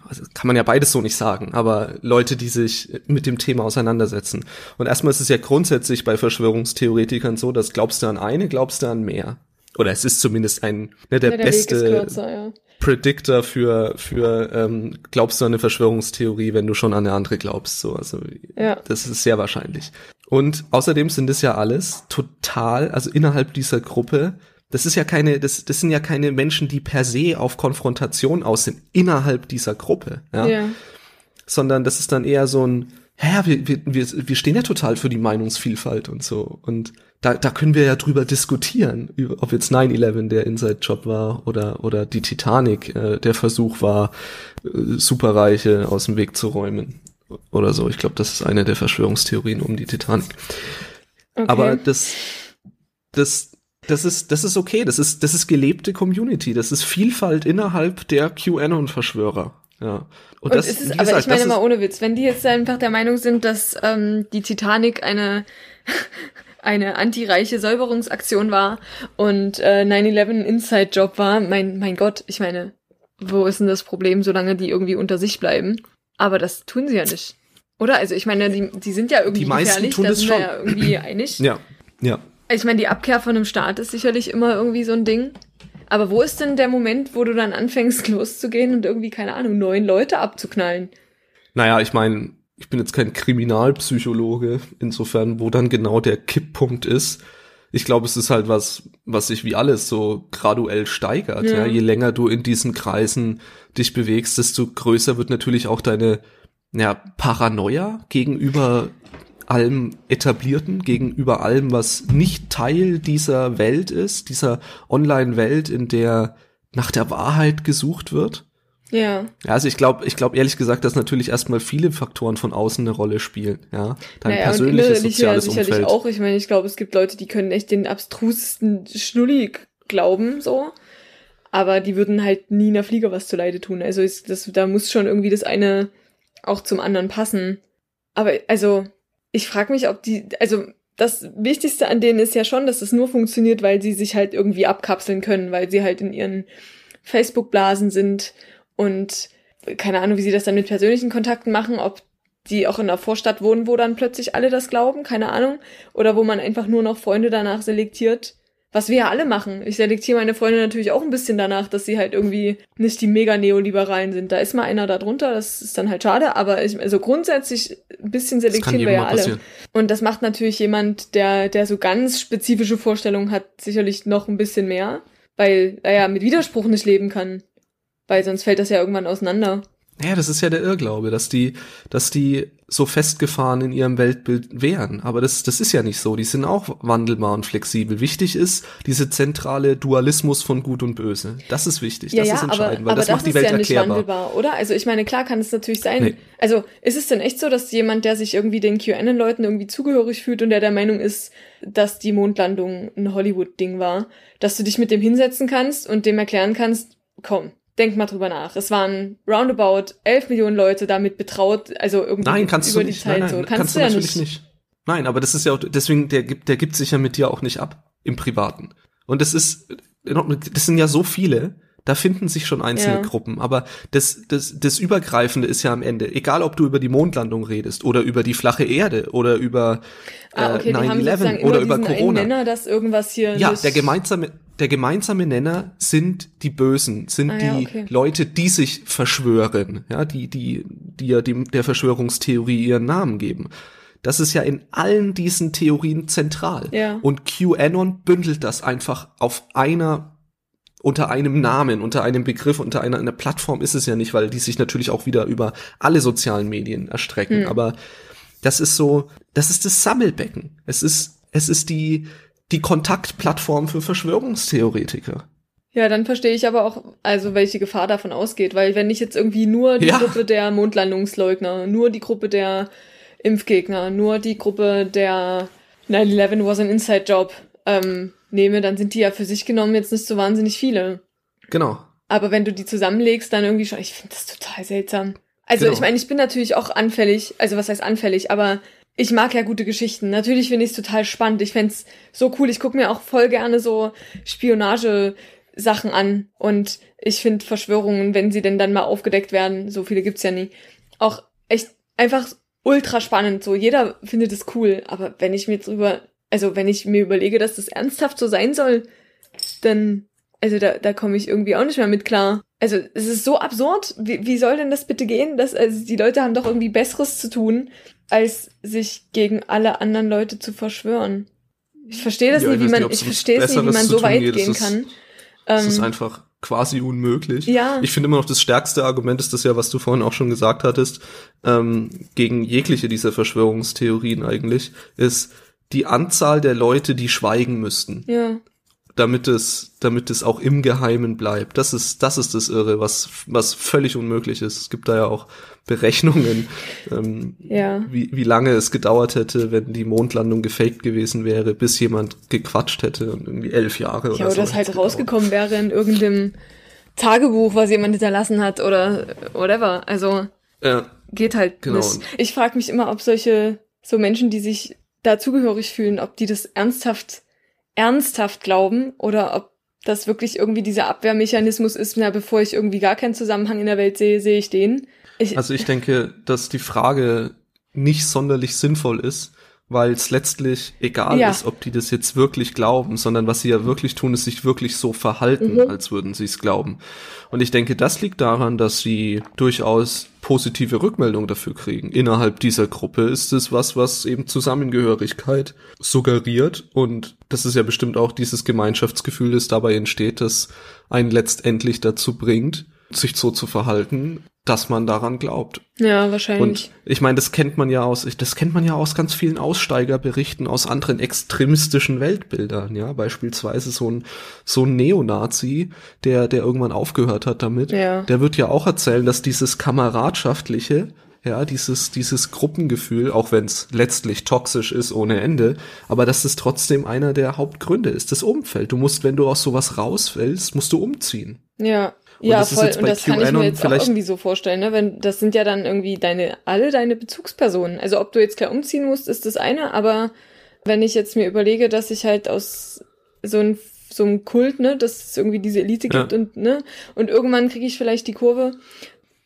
Also kann man ja beides so nicht sagen, aber Leute, die sich mit dem Thema auseinandersetzen. Und erstmal ist es ja grundsätzlich bei Verschwörungstheoretikern so, dass glaubst du an eine, glaubst du an mehr. Oder es ist zumindest ein ne, der, ja, der beste kürzer, ja. Predictor für für ähm, glaubst du an eine Verschwörungstheorie, wenn du schon an eine andere glaubst. So, also ja. das ist sehr wahrscheinlich. Und außerdem sind es ja alles total, also innerhalb dieser Gruppe das ist ja keine, das, das sind ja keine Menschen, die per se auf Konfrontation aus sind, innerhalb dieser Gruppe, ja. ja. Sondern das ist dann eher so ein, ja, wir, wir, wir, wir stehen ja total für die Meinungsvielfalt und so. Und da, da können wir ja drüber diskutieren, ob jetzt 9-11 der Inside-Job war oder, oder die Titanic äh, der Versuch war, äh, Superreiche aus dem Weg zu räumen oder so. Ich glaube, das ist eine der Verschwörungstheorien um die Titanic. Okay. Aber das, das, das ist, das ist okay. Das ist, das ist gelebte Community. Das ist Vielfalt innerhalb der QAnon-Verschwörer. Ja. Und, und das, ist, gesagt, aber ich meine mal ohne Witz, wenn die jetzt einfach der Meinung sind, dass ähm, die Titanic eine eine antireiche Säuberungsaktion war und äh, 9/11 ein Inside-Job war, mein mein Gott, ich meine, wo ist denn das Problem, solange die irgendwie unter sich bleiben? Aber das tun sie ja nicht. Oder? Also ich meine, die, die sind ja irgendwie die meisten gefährlich, tun da sind wir ja irgendwie einig. Ja, ja. Ich meine, die Abkehr von einem Staat ist sicherlich immer irgendwie so ein Ding. Aber wo ist denn der Moment, wo du dann anfängst loszugehen und irgendwie, keine Ahnung, neun Leute abzuknallen? Naja, ich meine, ich bin jetzt kein Kriminalpsychologe, insofern, wo dann genau der Kipppunkt ist, ich glaube, es ist halt was, was sich wie alles so graduell steigert. Ja. ja. Je länger du in diesen Kreisen dich bewegst, desto größer wird natürlich auch deine ja, Paranoia gegenüber allem Etablierten, gegenüber allem, was nicht Teil dieser Welt ist, dieser Online-Welt, in der nach der Wahrheit gesucht wird. Ja. Ja, also ich glaube, ich glaube ehrlich gesagt, dass natürlich erstmal viele Faktoren von außen eine Rolle spielen. Ja, dein naja, persönliches und soziales ja sicherlich Umfeld. auch. Ich meine, ich glaube, es gibt Leute, die können echt den abstrusesten Schnulli glauben, so. Aber die würden halt nie einer Fliege was zuleide tun. Also ist das, da muss schon irgendwie das eine auch zum anderen passen. Aber also, ich frage mich, ob die, also das Wichtigste an denen ist ja schon, dass es nur funktioniert, weil sie sich halt irgendwie abkapseln können, weil sie halt in ihren Facebook-Blasen sind und keine Ahnung, wie sie das dann mit persönlichen Kontakten machen, ob die auch in der Vorstadt wohnen, wo dann plötzlich alle das glauben, keine Ahnung. Oder wo man einfach nur noch Freunde danach selektiert. Was wir ja alle machen. Ich selektiere meine Freunde natürlich auch ein bisschen danach, dass sie halt irgendwie nicht die mega Neoliberalen sind. Da ist mal einer da drunter, das ist dann halt schade, aber ich, also grundsätzlich ein bisschen selektieren wir ja alle. Passieren. Und das macht natürlich jemand, der, der so ganz spezifische Vorstellungen hat, sicherlich noch ein bisschen mehr, weil er ja mit Widerspruch nicht leben kann. Weil sonst fällt das ja irgendwann auseinander. Ja, das ist ja der Irrglaube, dass die, dass die so festgefahren in ihrem Weltbild wären. Aber das, das ist ja nicht so. Die sind auch wandelbar und flexibel. Wichtig ist diese zentrale Dualismus von Gut und Böse. Das ist wichtig. Ja, das ja, ist entscheidend, aber, weil das, das macht die Welt ja nicht erklärbar. wandelbar, oder? Also ich meine, klar kann es natürlich sein. Nee. Also ist es denn echt so, dass jemand, der sich irgendwie den QAnon-Leuten irgendwie zugehörig fühlt und der der Meinung ist, dass die Mondlandung ein Hollywood-Ding war, dass du dich mit dem hinsetzen kannst und dem erklären kannst, komm, Denk mal drüber nach. Es waren roundabout 11 Millionen Leute damit betraut, also irgendwie nein, kannst über du nicht. die Zeit nein, nein, so. Kannst, kannst du, ja natürlich nicht. nicht. Nein, aber das ist ja auch, deswegen, der gibt, der gibt sich ja mit dir auch nicht ab im Privaten. Und das ist, das sind ja so viele, da finden sich schon einzelne ja. Gruppen, aber das, das, das Übergreifende ist ja am Ende, egal ob du über die Mondlandung redest oder über die flache Erde oder über ah, okay, äh, 9-11 oder über Corona. Nenner, dass irgendwas hier ja, der gemeinsame, der gemeinsame Nenner sind die Bösen, sind ah, ja, die okay. Leute, die sich verschwören, ja, die, die, die ja dem, der Verschwörungstheorie ihren Namen geben. Das ist ja in allen diesen Theorien zentral. Ja. Und QAnon bündelt das einfach auf einer unter einem Namen, unter einem Begriff, unter einer, einer Plattform ist es ja nicht, weil die sich natürlich auch wieder über alle sozialen Medien erstrecken. Hm. Aber das ist so, das ist das Sammelbecken. Es ist, es ist die, die Kontaktplattform für Verschwörungstheoretiker. Ja, dann verstehe ich aber auch, also welche Gefahr davon ausgeht, weil wenn ich jetzt irgendwie nur die ja. Gruppe der Mondlandungsleugner, nur die Gruppe der Impfgegner, nur die Gruppe der 9-11 was an Inside Job ähm, nehme, dann sind die ja für sich genommen jetzt nicht so wahnsinnig viele. Genau. Aber wenn du die zusammenlegst, dann irgendwie schon, ich finde das total seltsam. Also genau. ich meine, ich bin natürlich auch anfällig, also was heißt anfällig, aber ich mag ja gute Geschichten. Natürlich finde ich es total spannend. Ich fände so cool. Ich gucke mir auch voll gerne so Spionage-Sachen an. Und ich finde Verschwörungen, wenn sie denn dann mal aufgedeckt werden, so viele gibt's ja nie, auch echt einfach ultra spannend. So, jeder findet es cool. Aber wenn ich mir drüber also wenn ich mir überlege, dass das ernsthaft so sein soll, dann, also da, da komme ich irgendwie auch nicht mehr mit klar. Also es ist so absurd. Wie, wie soll denn das bitte gehen? Dass, also die Leute haben doch irgendwie Besseres zu tun, als sich gegen alle anderen Leute zu verschwören. Ich verstehe das ja, nicht, wie man, ich verstehe es nicht, wie man so weit geht. gehen ist, kann. Das ähm, ist einfach quasi unmöglich. Ja. Ich finde immer noch das stärkste Argument ist das ja, was du vorhin auch schon gesagt hattest, ähm, gegen jegliche dieser Verschwörungstheorien eigentlich, ist, die Anzahl der Leute, die schweigen müssten. Ja. Damit es, damit es auch im Geheimen bleibt. Das ist, das ist das Irre, was, was völlig unmöglich ist. Es gibt da ja auch Berechnungen, ähm, ja. wie, wie lange es gedauert hätte, wenn die Mondlandung gefaked gewesen wäre, bis jemand gequatscht hätte und irgendwie elf Jahre oder ja, oder so. das halt rausgekommen wäre in irgendeinem Tagebuch, was jemand hinterlassen hat oder whatever. Also ja, geht halt genau. nicht. Ich frage mich immer, ob solche so Menschen, die sich dazugehörig fühlen, ob die das ernsthaft, ernsthaft glauben oder ob das wirklich irgendwie dieser Abwehrmechanismus ist, na, bevor ich irgendwie gar keinen Zusammenhang in der Welt sehe, sehe ich den. Ich, also ich denke, dass die Frage nicht sonderlich sinnvoll ist, weil es letztlich egal Ja. ist, ob die das jetzt wirklich glauben, sondern was sie ja wirklich tun, ist sich wirklich so verhalten, Mhm. als würden sie es glauben. Und ich denke, das liegt daran, dass sie durchaus positive Rückmeldung dafür kriegen. Innerhalb dieser Gruppe ist es was, was eben Zusammengehörigkeit suggeriert. Und das ist ja bestimmt auch dieses Gemeinschaftsgefühl, das dabei entsteht, das einen letztendlich dazu bringt, sich so zu verhalten, dass man daran glaubt. Ja, wahrscheinlich. Und ich meine, das kennt man ja aus, ich- das kennt man ja aus ganz vielen Aussteigerberichten aus anderen extremistischen Weltbildern, ja, beispielsweise so ein so ein Neonazi, der der irgendwann aufgehört hat damit, Ja. der wird ja auch erzählen, dass dieses kameradschaftliche ja, dieses, dieses Gruppengefühl, auch wenn es letztlich toxisch ist ohne Ende, aber dass es trotzdem einer der Hauptgründe ist, das Umfeld. Du musst, wenn du aus sowas rausfällst, musst du umziehen. Ja. Und Ja, das ist voll. Und das kann ich mir jetzt auch irgendwie so vorstellen, ne? Wenn, das sind ja dann irgendwie deine, alle deine Bezugspersonen. Also ob du jetzt klar umziehen musst, ist das eine, aber wenn ich jetzt mir überlege, dass ich halt aus so ein so einem Kult, ne, dass es irgendwie diese Elite Ja. gibt und, ne, und irgendwann kriege ich vielleicht die Kurve,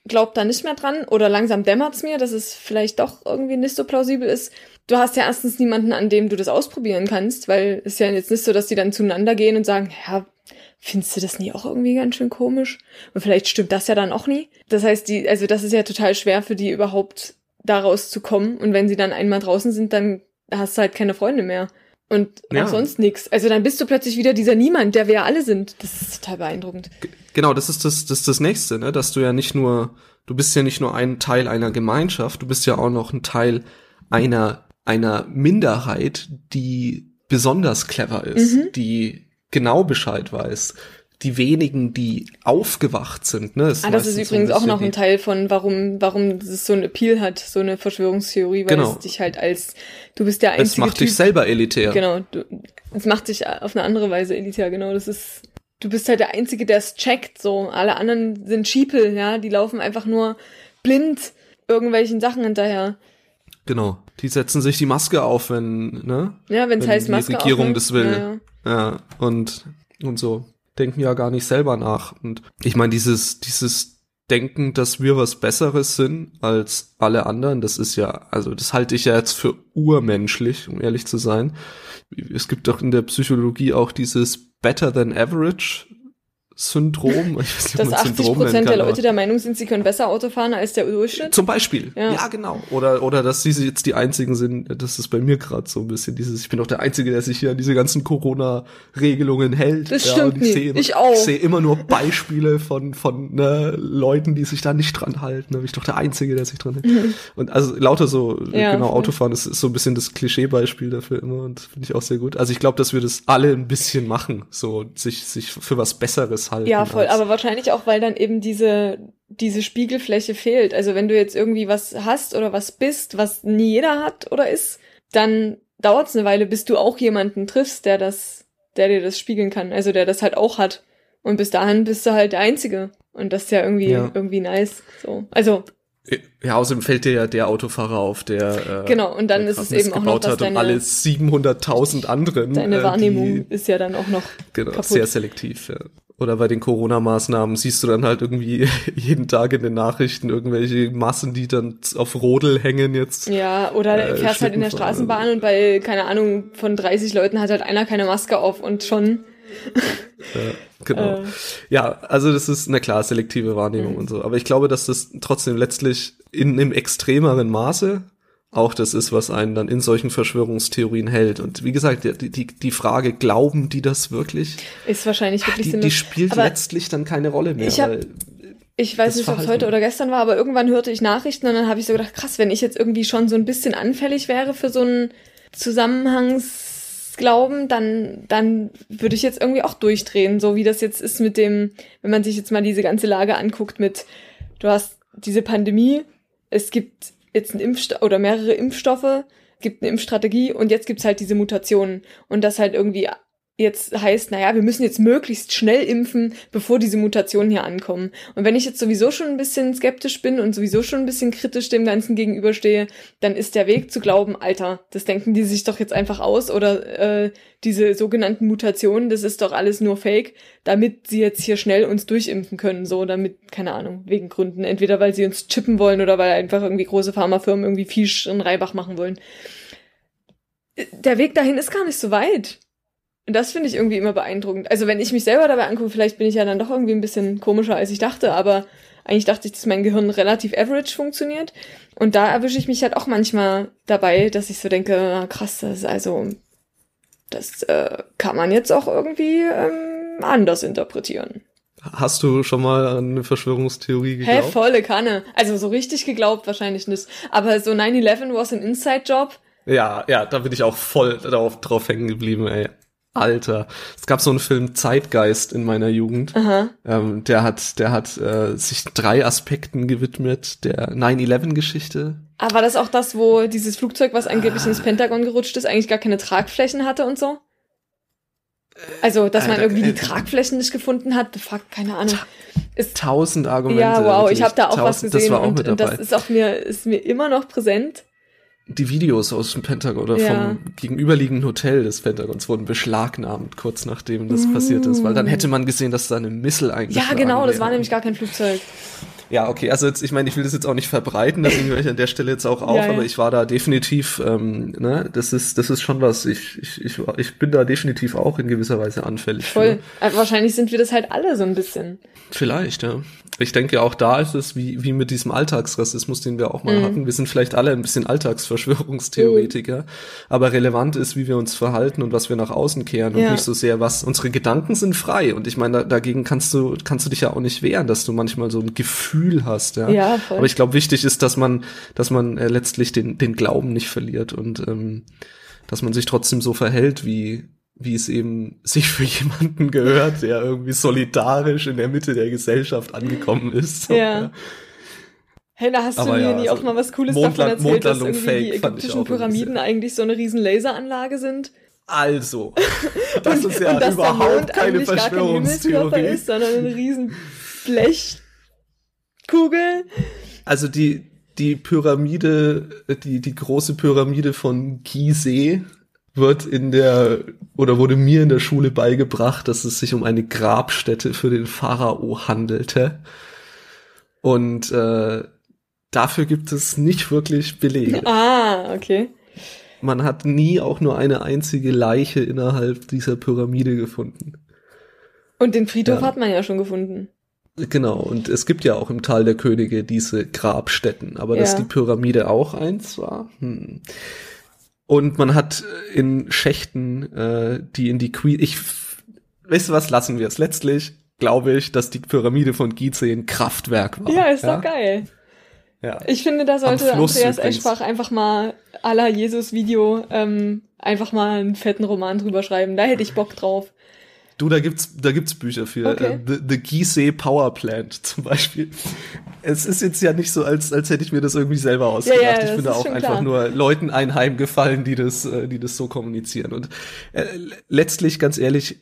glaubt da nicht mehr dran oder langsam dämmert's mir, dass es vielleicht doch irgendwie nicht so plausibel ist. Du hast ja erstens niemanden, an dem du das ausprobieren kannst, weil es ist ja jetzt nicht so, dass die dann zueinander gehen und sagen, ja, findest du das nie auch irgendwie ganz schön komisch? Und vielleicht stimmt das ja dann auch nie. Das heißt, die, also das ist ja total schwer für die überhaupt daraus zu kommen. Und wenn sie dann einmal draußen sind, dann hast du halt keine Freunde mehr. Und Ja. auch sonst nix. Also dann bist du plötzlich wieder dieser Niemand, der wir ja alle sind. Das ist total beeindruckend. Genau, das ist das, das ist das nächste, ne? dass du ja nicht nur, du bist ja nicht nur ein Teil einer Gemeinschaft, du bist ja auch noch ein Teil einer, einer Minderheit, die besonders clever ist, Mhm. die genau Bescheid weiß. Die wenigen, die aufgewacht sind, ne? Ah, das ist meistens so übrigens auch noch ein Teil von, warum, warum es so ein Appeal hat, so eine Verschwörungstheorie, weil Genau. es dich halt als, du bist der einzige Es macht Typ. dich selber elitär. Genau, du, es macht dich auf eine andere Weise elitär, genau. Das ist, du bist halt der Einzige, der es checkt, so. Alle anderen sind Schiepel, ja, die laufen einfach nur blind irgendwelchen Sachen hinterher. Genau. Die setzen sich die Maske auf, wenn, ne? Ja, wenn es wenn heißt die Maske Regierung aufnehmen. das will. Ja, ja. Ja, und, und so. Denken ja gar nicht selber nach. Und ich meine, dieses, dieses Denken, dass wir was Besseres sind als alle anderen, das ist ja, also das halte ich ja jetzt für urmenschlich, um ehrlich zu sein. Es gibt doch in der Psychologie auch dieses Better than Average Syndrom. Ich weiß nicht, Dass man 80 Syndrom nennen Prozent der Leute der Meinung sind, sie können besser Auto fahren als der Durchschnitt. zum Beispiel. Ja. Ja. genau. Oder, oder dass sie jetzt die einzigen sind, das ist bei mir gerade so ein bisschen dieses, ich bin doch der Einzige, der sich hier an diese ganzen Corona-Regelungen hält. Das ja, stimmt und nie. sehe Ich auch. Ich sehe immer nur Beispiele von, von ne, Leuten, die sich da nicht dran halten. Da bin ich doch der Einzige, der sich dran hält. Und also lauter so, Ja, genau. Autofahren ist, ist so ein bisschen das Klischeebeispiel dafür immer und finde ich auch sehr gut. Also ich glaube, dass wir das alle ein bisschen machen, so sich, sich für was Besseres halten. Ja, voll, aber wahrscheinlich auch, weil dann eben diese, diese Spiegelfläche fehlt. Also wenn du jetzt irgendwie was hast oder was bist, was nie jeder hat oder ist, dann dauert es eine Weile, bis du auch jemanden triffst, der das, der dir das spiegeln kann, also der das halt auch hat. Und bis dahin bist du halt der Einzige. Und das ist ja irgendwie, Ja. irgendwie nice. So. Also, Ja, außerdem fällt dir ja der Autofahrer auf, der äh, Genau, und dann ist es eben auch noch, gebaut dass hat und deine- alle 700.000 anderen deine äh, Wahrnehmung die, ist ja dann auch noch genau, kaputt. sehr selektiv. Ja. Oder bei den Corona-Maßnahmen siehst du dann halt irgendwie jeden Tag in den Nachrichten irgendwelche Massen, die dann auf Rodel hängen jetzt. Ja, oder Äh, fährst halt in der. Straßenbahn und bei, keine Ahnung, von 30 Leuten hat halt einer keine Maske auf und schon. Ja, genau. Äh. Ja, also das ist eine klar selektive Wahrnehmung Mhm. und so. Aber ich glaube, dass das trotzdem letztlich in einem extremeren Maße auch das ist, was einen dann in solchen Verschwörungstheorien hält. Und wie gesagt, die, die, die Frage, glauben die das wirklich? Ist wahrscheinlich wirklich Die, die spielt letztlich dann keine Rolle mehr. Ich hab- weil, Ich weiß nicht, ob es heute oder gestern war, aber irgendwann hörte ich Nachrichten und dann habe ich so gedacht, krass, wenn ich jetzt irgendwie schon so ein bisschen anfällig wäre für so einen Zusammenhangsglauben, dann, dann würde ich jetzt irgendwie auch durchdrehen, so wie das jetzt ist mit dem, wenn man sich jetzt mal diese ganze Lage anguckt mit, du hast diese Pandemie, es gibt jetzt einen Impfstoff oder mehrere Impfstoffe, gibt eine Impfstrategie und jetzt gibt's halt diese Mutationen. Und das halt irgendwie jetzt heißt, naja, wir müssen jetzt möglichst schnell impfen, bevor diese Mutationen hier ankommen. Und wenn ich jetzt sowieso schon ein bisschen skeptisch bin und sowieso schon ein bisschen kritisch dem Ganzen gegenüberstehe, dann ist der Weg zu glauben, Alter, das denken die sich doch jetzt einfach aus oder äh, diese sogenannten Mutationen, das ist doch alles nur Fake, damit sie jetzt hier schnell uns durchimpfen können, so damit, keine Ahnung, wegen Gründen. Entweder weil sie uns chippen wollen oder weil einfach irgendwie große Pharmafirmen irgendwie Fisch in Reibach machen wollen. der Weg dahin ist gar nicht so weit. Und das finde ich irgendwie immer beeindruckend. Also wenn ich mich selber dabei angucke, vielleicht bin ich ja dann doch irgendwie ein bisschen komischer, als ich dachte, aber eigentlich dachte ich, dass mein Gehirn relativ average funktioniert. Und da erwische ich mich halt auch manchmal dabei, dass ich so denke, na, krass, das ist also, das äh, kann man jetzt auch irgendwie ähm, anders interpretieren. Hast du schon mal an eine Verschwörungstheorie geglaubt? Hä, volle Kanne. Also so richtig geglaubt wahrscheinlich nicht. Aber so 9-11 was ein Inside-Job. Ja, ja, da bin ich auch voll darauf, drauf hängen geblieben, ey. Alter. Es gab so einen Film Zeitgeist in meiner Jugend. Ähm, der hat, der hat äh, sich drei Aspekten gewidmet der 9-11-Geschichte. Aber war das auch das, wo dieses Flugzeug, was angeblich ins Pentagon gerutscht ist, eigentlich gar keine Tragflächen hatte und so? Also, dass man Äh, irgendwie die äh, Tragflächen nicht gefunden hat, fuck, keine Ahnung. Ist, Tausend Argumente. ja, wow, wirklich. ich habe da auch was Tausend- gesehen Das war auch und, mit und das ist auch mir, ist mir immer noch präsent. Die Videos aus dem Pentagon oder Ja. vom gegenüberliegenden Hotel des Pentagons wurden beschlagnahmt, kurz nachdem das passiert ist, weil dann hätte man gesehen, dass da eine Missile Ja, eingeschlagen genau, das wäre. war nämlich gar kein Flugzeug. Ja, okay, also jetzt, ich meine, ich will das jetzt auch nicht verbreiten, deswegen höre ich an der Stelle jetzt auch auf, Ja, ja. aber ich war da definitiv, ähm, ne, das ist, das ist schon was, ich, ich, ich, war- ich bin da definitiv auch in gewisser Weise anfällig Voll. für. Äh, Wahrscheinlich sind wir das halt alle so ein bisschen. Vielleicht, ja. Ich denke, auch da ist es wie, wie mit diesem Alltagsrassismus, den wir auch Mhm. mal hatten. Wir sind vielleicht alle ein bisschen Alltagsverschwörungstheoretiker, aber relevant ist, wie wir uns verhalten und was wir nach außen kehren und Ja. nicht so sehr, was unsere Gedanken sind frei. Und ich meine, da, dagegen kannst du, kannst du dich ja auch nicht wehren, dass du manchmal so ein Gefühl hast, ja. Ja, voll. Aber ich glaube, wichtig ist, dass man, dass man äh, letztlich den, den Glauben nicht verliert und ähm, dass man sich trotzdem so verhält, wie, wie es eben sich für jemanden gehört, der irgendwie solidarisch in der Mitte der Gesellschaft angekommen ist. So, Ja. Hey, da hast du Aber mir ja, nie also auch mal was Cooles Mondland- davon erzählt, dass irgendwie die fake ich ägyptischen Pyramiden eigentlich so eine riesen Laseranlage sind. Also, das ist ja und dass der überhaupt keine eigentlich gar kein Verschwörungstheorie. ist, sondern eine riesen Blechkugel. Also die, die Pyramide, die, die große Pyramide von Gizeh wird in der, oder wurde mir in der Schule beigebracht, dass es sich um eine Grabstätte für den Pharao handelte. Und äh, dafür gibt es nicht wirklich Belege. Ah, okay. Man hat nie auch nur eine einzige Leiche innerhalb dieser Pyramide gefunden. Und den Friedhof Ja. hat man ja schon gefunden. Genau, und es gibt ja auch im Tal der Könige diese Grabstätten, aber dass Ja. die Pyramide auch eins war. Hm. Und man hat in Schächten, äh, die in die Queen, ich, weißt du was, lassen wir es. Letztlich glaube ich, dass die Pyramide von Gizeh ein Kraftwerk war. Ja, ist doch geil. Ja. Ich finde, da sollte Andreas. Eschbach einfach mal la Jesus-Video ähm, einfach mal einen fetten Roman drüber schreiben. Da hätte ich Bock drauf. Du, da gibt's, da gibt's Bücher für. Okay. Äh, The, The Gizeh Power Plant zum Beispiel. Es ist jetzt ja nicht so, als, als hätte ich mir das irgendwie selber ausgedacht. Ja, ja, ich bin da auch einfach klar. nur Leuten einheimgefallen, die das, äh, die das so kommunizieren. Und äh, letztlich, ganz ehrlich,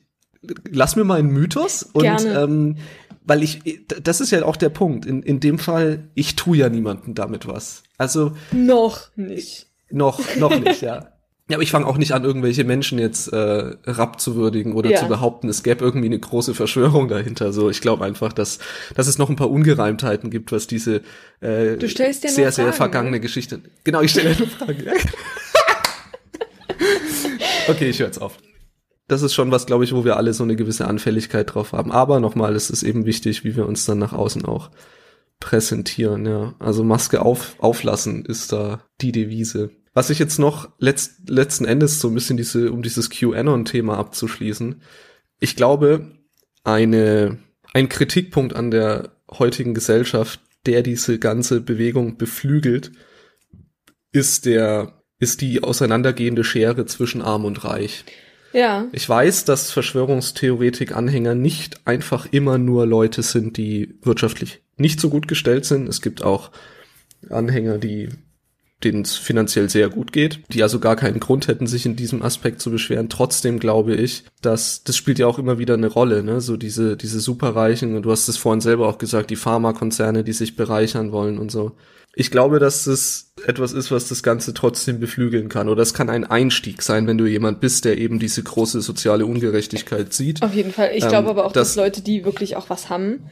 lass mir mal einen Mythos und Gerne. ähm, weil ich, das ist ja auch der Punkt. In, in dem Fall, ich tue ja niemandem damit was. Also Noch nicht. noch, noch nicht, ja. Ja, aber ich fange auch nicht an, irgendwelche Menschen jetzt äh, rabzuwürdigen oder Ja. zu behaupten, es gäbe irgendwie eine große Verschwörung dahinter. So, ich glaube einfach, dass, dass es noch ein paar Ungereimtheiten gibt, was diese äh, sehr, sehr Fragen, vergangene ne? Geschichte. Genau, ich stelle nur Fragen. okay, ich höre jetzt auf. Das ist schon was, glaube ich, wo wir alle so eine gewisse Anfälligkeit drauf haben. Aber nochmal, es ist eben wichtig, wie wir uns dann nach außen auch präsentieren, ja. Also Maske auf, auflassen ist da die Devise. Was ich jetzt noch letzt, letzten Endes so ein bisschen diese, um dieses QAnon-Thema abzuschließen. Ich glaube, eine, ein Kritikpunkt an der heutigen Gesellschaft, der diese ganze Bewegung beflügelt, ist der, ist die auseinandergehende Schere zwischen Arm und Reich. Ja. Ich weiß, dass Verschwörungstheoretik-Anhänger nicht einfach immer nur Leute sind, die wirtschaftlich nicht so gut gestellt sind. Es gibt auch Anhänger, die denen es finanziell sehr gut geht, die also gar keinen Grund hätten, sich in diesem Aspekt zu beschweren. Trotzdem glaube ich, dass das spielt ja auch immer wieder eine Rolle, ne? So diese diese Superreichen und du hast es vorhin selber auch gesagt, die Pharmakonzerne, die sich bereichern wollen und so. Ich glaube, dass es etwas ist, was das Ganze trotzdem beflügeln kann. Oder es kann ein Einstieg sein, wenn du jemand bist, der eben diese große soziale Ungerechtigkeit sieht. Auf jeden Fall. Ich Ähm, glaube aber auch, dass das- Leute, die wirklich auch was haben,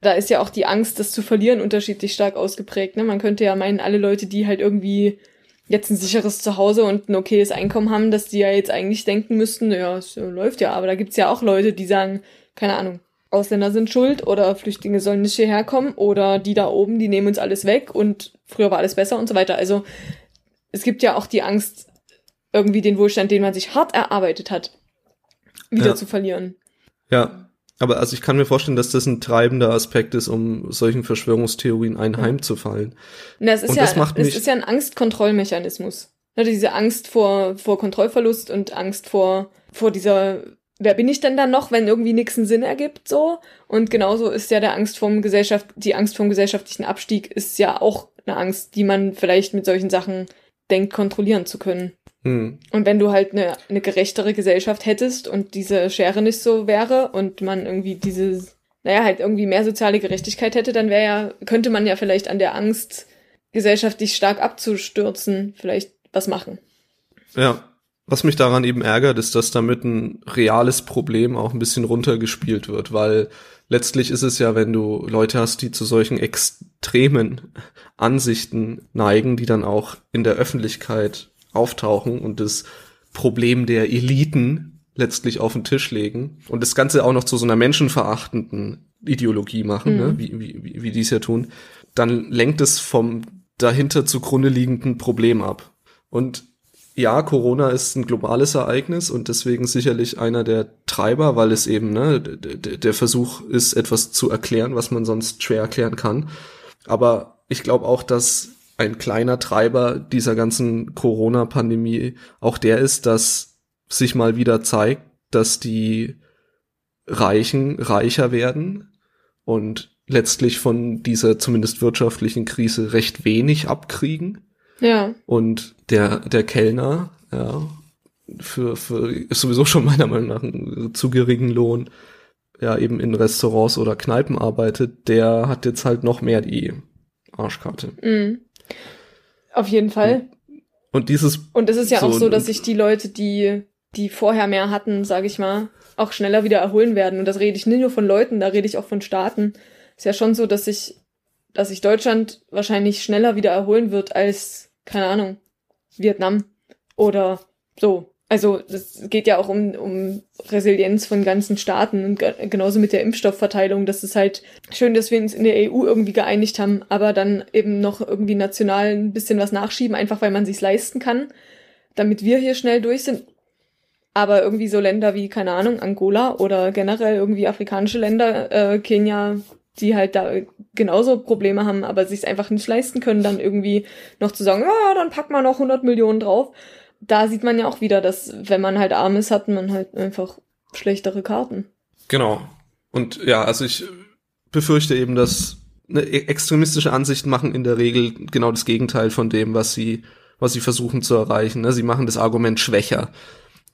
da ist ja auch die Angst, das zu verlieren, unterschiedlich stark ausgeprägt. Ne? Man könnte ja meinen, alle Leute, die halt irgendwie jetzt ein sicheres Zuhause und ein okayes Einkommen haben, dass die ja jetzt eigentlich denken müssten, ja, es läuft ja, aber da gibt's ja auch Leute, die sagen, keine Ahnung, Ausländer sind schuld oder Flüchtlinge sollen nicht hierher kommen oder die da oben, die nehmen uns alles weg und früher war alles besser und so weiter. Also es gibt ja auch die Angst, irgendwie den Wohlstand, den man sich hart erarbeitet hat, wieder Ja. zu verlieren. Ja, aber also ich kann mir vorstellen, dass das ein treibender Aspekt ist, um solchen Verschwörungstheorien einheimzufallen. Na, es ist Und ja, das macht es mich- ist ja ein Angstkontrollmechanismus. Ne, diese Angst vor, vor Kontrollverlust und Angst vor, vor dieser, wer bin ich denn dann noch, wenn irgendwie nichts einen Sinn ergibt, so. Und genauso ist ja der Angst vom Gesellschaft, die Angst vom gesellschaftlichen Abstieg ist ja auch eine Angst, die man vielleicht mit solchen Sachen denkt, kontrollieren zu können. Hm. Und wenn du halt eine, eine gerechtere Gesellschaft hättest und diese Schere nicht so wäre und man irgendwie diese, naja, halt irgendwie mehr soziale Gerechtigkeit hätte, dann wäre ja, könnte man ja vielleicht an der Angst, gesellschaftlich stark abzustürzen, vielleicht was machen. Ja. Was mich daran eben ärgert, ist, dass damit ein reales Problem auch ein bisschen runtergespielt wird, weil letztlich ist es ja, wenn du Leute hast, die zu solchen extremen Ansichten neigen, die dann auch in der Öffentlichkeit auftauchen und das Problem der Eliten letztlich auf den Tisch legen und das Ganze auch noch zu so einer menschenverachtenden Ideologie machen, ne? wie, wie, wie, wie die es ja tun, dann lenkt es vom dahinter zugrunde liegenden Problem ab. Und ja, Corona ist ein globales Ereignis und deswegen sicherlich einer der Treiber, weil es eben ne, der Versuch ist, etwas zu erklären, was man sonst schwer erklären kann. Aber ich glaube auch, dass ein kleiner Treiber dieser ganzen Corona-Pandemie auch der ist, dass sich mal wieder zeigt, dass die Reichen reicher werden und letztlich von dieser zumindest wirtschaftlichen Krise recht wenig abkriegen Ja, und der der Kellner ja für für ist sowieso schon meiner Meinung nach einen zu geringen Lohn ja eben in Restaurants oder Kneipen arbeitet, der hat jetzt halt noch mehr die Arschkarte. mhm. Auf jeden Fall. Und dieses Und es ist ja So, auch so, dass sich die Leute, die, die vorher mehr hatten, sage ich mal, auch schneller wieder erholen werden. Und das rede ich nicht nur von Leuten, da rede ich auch von Staaten. Ist ja schon so, dass sich, dass sich Deutschland wahrscheinlich schneller wieder erholen wird als, keine Ahnung, Vietnam oder so. Also das geht ja auch um, um Resilienz von ganzen Staaten und ge- genauso mit der Impfstoffverteilung. Das ist halt schön, dass wir uns in der EU irgendwie geeinigt haben, aber dann eben noch irgendwie national ein bisschen was nachschieben, einfach weil man sich's leisten kann, damit wir hier schnell durch sind. Aber irgendwie so Länder wie, keine Ahnung, Angola oder generell irgendwie afrikanische Länder, äh, Kenia, die halt da genauso Probleme haben, aber sich's einfach nicht leisten können, dann irgendwie noch zu sagen, ja, dann packen wir noch 100 Millionen drauf. Da sieht man ja auch wieder, dass wenn man halt arm ist, hat man halt einfach schlechtere Karten. Genau. Und ja, also ich befürchte eben, dass ne, e- extremistische Ansichten machen in der Regel genau das Gegenteil von dem, was sie, was sie versuchen zu erreichen. Ne? Sie machen das Argument schwächer.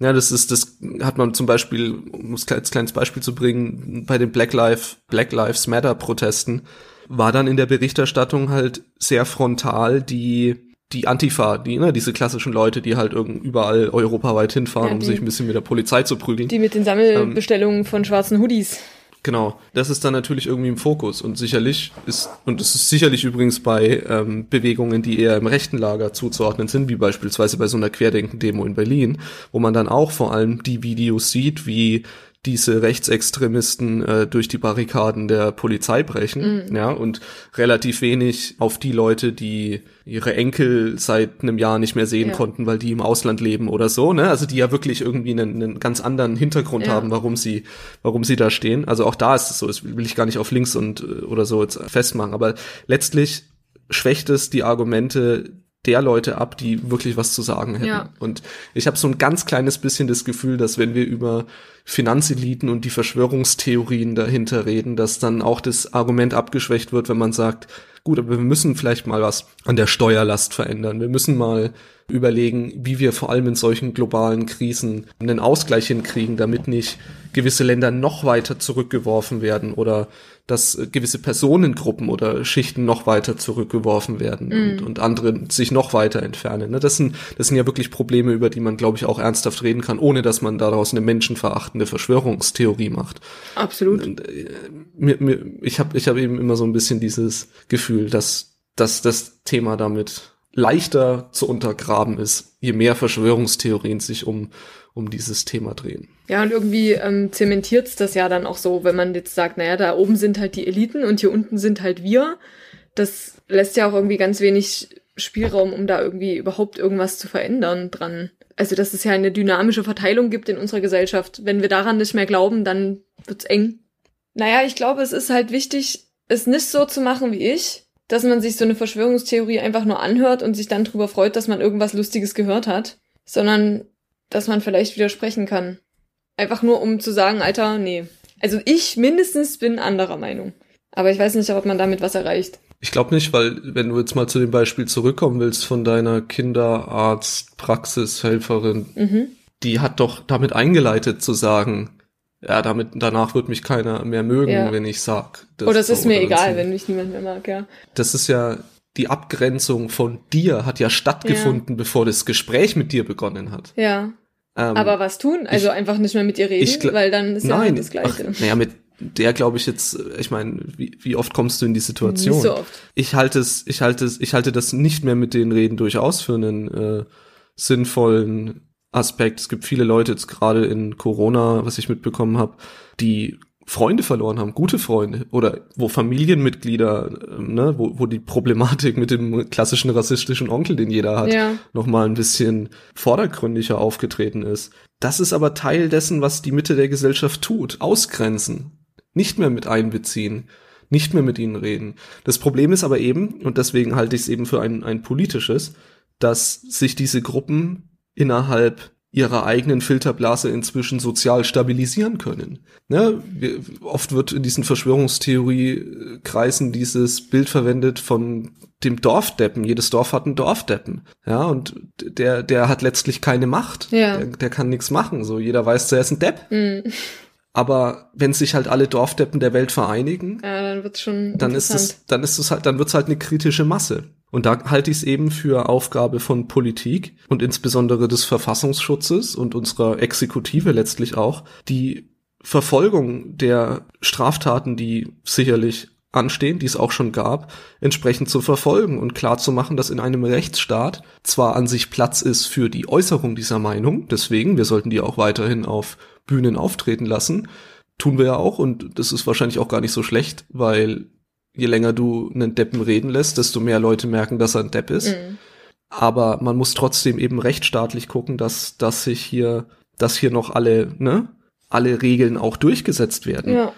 Ja, das ist, das hat man zum Beispiel, um es als kleines Beispiel zu bringen, bei den Black Lives, Black Lives Matter Protesten war dann in der Berichterstattung halt sehr frontal die, die Antifa, die, ne, diese klassischen Leute, die halt irgend überall europaweit hinfahren, Ja, um sich ein bisschen mit der Polizei zu prügeln. Die mit den Sammelbestellungen von schwarzen Hoodies. Genau, das ist dann natürlich irgendwie im Fokus und sicherlich ist, und es ist sicherlich übrigens bei ähm, Bewegungen, die eher im rechten Lager zuzuordnen sind, wie beispielsweise bei so einer Querdenken-Demo in Berlin, wo man dann auch vor allem die Videos sieht, wie diese Rechtsextremisten äh, durch die Barrikaden der Polizei brechen, ja, und relativ wenig auf die Leute, die ihre Enkel seit einem Jahr nicht mehr sehen Ja. konnten, weil die im Ausland leben oder so, ne? Also die ja wirklich irgendwie einen, einen ganz anderen Hintergrund Ja. haben, warum sie, warum sie da stehen. Also auch da ist es so, das will ich gar nicht auf links und äh, oder so jetzt festmachen, aber letztlich schwächt es die Argumente der Leute ab, die wirklich was zu sagen hätten. Ja. Und ich habe so ein ganz kleines bisschen das Gefühl, dass wenn wir über Finanzeliten und die Verschwörungstheorien dahinter reden, dass dann auch das Argument abgeschwächt wird, wenn man sagt, gut, aber wir müssen vielleicht mal was an der Steuerlast verändern. Wir müssen mal überlegen, wie wir vor allem in solchen globalen Krisen einen Ausgleich hinkriegen, damit nicht gewisse Länder noch weiter zurückgeworfen werden oder dass äh, gewisse Personengruppen oder Schichten noch weiter zurückgeworfen werden und, und andere sich noch weiter entfernen. ne? Das sind, das sind ja wirklich Probleme, über die man, glaube ich, auch ernsthaft reden kann, ohne dass man daraus eine menschenverachtende Verschwörungstheorie macht. Absolut. Und, äh, mir, mir, ich habe ich hab eben immer so ein bisschen dieses Gefühl, dass, dass das Thema damit leichter zu untergraben ist, je mehr Verschwörungstheorien sich um, um dieses Thema drehen. Ja, und irgendwie ähm, zementiert das ja dann auch so, wenn man jetzt sagt, naja, da oben sind halt die Eliten und hier unten sind halt wir. Das lässt ja auch irgendwie ganz wenig Spielraum, um da irgendwie überhaupt irgendwas zu verändern dran. Also, dass es ja eine dynamische Verteilung gibt in unserer Gesellschaft. Wenn wir daran nicht mehr glauben, dann wird's eng. Naja, ich glaube, es ist halt wichtig, es nicht so zu machen wie ich, dass man sich so eine Verschwörungstheorie einfach nur anhört und sich dann drüber freut, dass man irgendwas Lustiges gehört hat, sondern dass man vielleicht widersprechen kann. Einfach nur, um zu sagen, Alter, nee. Also ich mindestens bin anderer Meinung. Aber ich weiß nicht, ob man damit was erreicht. Ich glaube nicht, weil wenn du jetzt mal zu dem Beispiel zurückkommen willst von deiner Kinderarzt-Praxishelferin, mhm. die hat doch damit eingeleitet zu sagen, ja, damit danach wird mich keiner mehr mögen, ja. wenn ich sag. Das oh, das ist mir egal, wenn mich niemand mehr mag, ja. Das ist ja die Abgrenzung von dir hat ja stattgefunden, ja. bevor das Gespräch mit dir begonnen hat. Ja. Ähm, Aber was tun? Also ich, einfach nicht mehr mit ihr reden, weil dann ist nein, ja das Gleiche. Ach, naja, mit der glaube ich jetzt, ich meine, wie, wie oft kommst du in die Situation? Nicht so oft. Ich halte es, ich halte es, ich halte das nicht mehr mit den Reden durchaus für einen äh, sinnvollen Aspekt. Es gibt viele Leute jetzt gerade in Corona, was ich mitbekommen habe, die Freunde verloren haben, gute Freunde oder wo Familienmitglieder, ähm, ne, wo, wo die Problematik mit dem klassischen rassistischen Onkel, den jeder hat, ja. noch mal ein bisschen vordergründiger aufgetreten ist. Das ist aber Teil dessen, was die Mitte der Gesellschaft tut, ausgrenzen, nicht mehr mit einbeziehen, nicht mehr mit ihnen reden. Das Problem ist aber eben, und deswegen halte ich es eben für ein, ein politisches, dass sich diese Gruppen innerhalb ihrer eigenen Filterblase inzwischen sozial stabilisieren können. Ne? Oft wird in diesen Verschwörungstheorie-Kreisen dieses Bild verwendet von dem Dorfdeppen. Jedes Dorf hat einen Dorfdeppen. Ja, und der, der hat letztlich keine Macht. Ja. Der, der kann nichts machen. So, jeder weiß, er ist ein Depp. Mhm. Aber wenn sich halt alle Dorfdeppen der Welt vereinigen, ja, dann wird's schon dann ist es, dann ist es halt, dann wird's halt eine kritische Masse. Und da halte ich es eben für Aufgabe von Politik und insbesondere des Verfassungsschutzes und unserer Exekutive letztlich auch, die Verfolgung der Straftaten, die sicherlich anstehen, die es auch schon gab, entsprechend zu verfolgen und klar zu machen, dass in einem Rechtsstaat zwar an sich Platz ist für die Äußerung dieser Meinung, deswegen, wir sollten die auch weiterhin auf Bühnen auftreten lassen, tun wir ja auch und das ist wahrscheinlich auch gar nicht so schlecht, weil je länger du einen Deppen reden lässt, desto mehr Leute merken, dass er ein Depp ist. Mhm. Aber man muss trotzdem eben rechtsstaatlich gucken, dass, dass sich hier, dass hier noch alle, ne, alle Regeln auch durchgesetzt werden. Ja.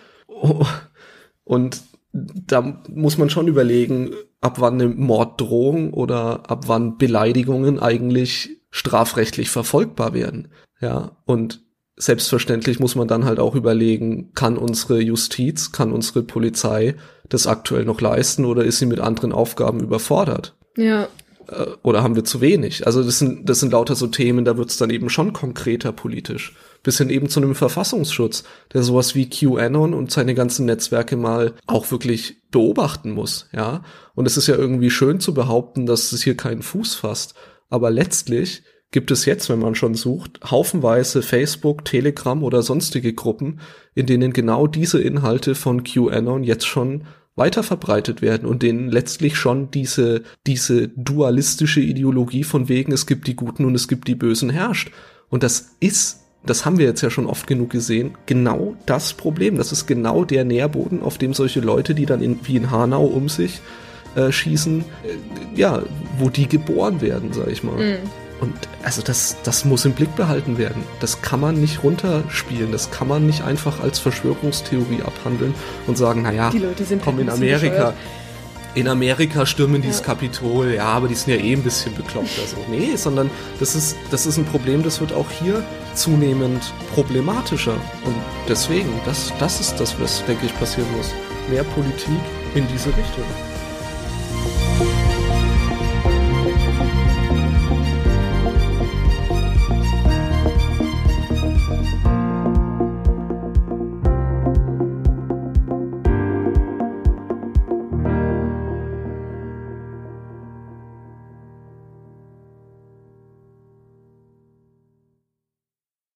Und da muss man schon überlegen, ab wann eine Morddrohung oder ab wann Beleidigungen eigentlich strafrechtlich verfolgbar werden. Ja, und selbstverständlich muss man dann halt auch überlegen, kann unsere Justiz, kann unsere Polizei das aktuell noch leisten oder ist sie mit anderen Aufgaben überfordert? Ja. Äh, oder haben wir zu wenig? Also das sind, das sind lauter so Themen, da wird es dann eben schon konkreter politisch. Bis hin eben zu einem Verfassungsschutz, der sowas wie QAnon und seine ganzen Netzwerke mal auch wirklich beobachten muss, ja. Und es ist ja irgendwie schön zu behaupten, dass es hier keinen Fuß fasst. Aber letztlich gibt es jetzt, wenn man schon sucht, haufenweise Facebook, Telegram oder sonstige Gruppen, in denen genau diese Inhalte von QAnon jetzt schon weiter verbreitet werden und denen letztlich schon diese, diese dualistische Ideologie von wegen, es gibt die Guten und es gibt die Bösen herrscht. Und das ist, das haben wir jetzt ja schon oft genug gesehen, genau das Problem. Das ist genau der Nährboden, auf dem solche Leute, die dann in, wie in Hanau um sich äh, schießen, äh, ja, wo die geboren werden, sag ich mal. Mhm. Und also das, das muss im Blick behalten werden. Das kann man nicht runterspielen. Das kann man nicht einfach als Verschwörungstheorie abhandeln und sagen, naja, komm in Amerika. In Amerika stürmen die ja. das Kapitol, ja, aber die sind ja eh ein bisschen bekloppt. Also, nee, sondern das ist, das ist ein Problem, das wird auch hier zunehmend problematischer. Und deswegen, das, das ist das, was, denke ich, passieren muss. Mehr Politik in diese Richtung.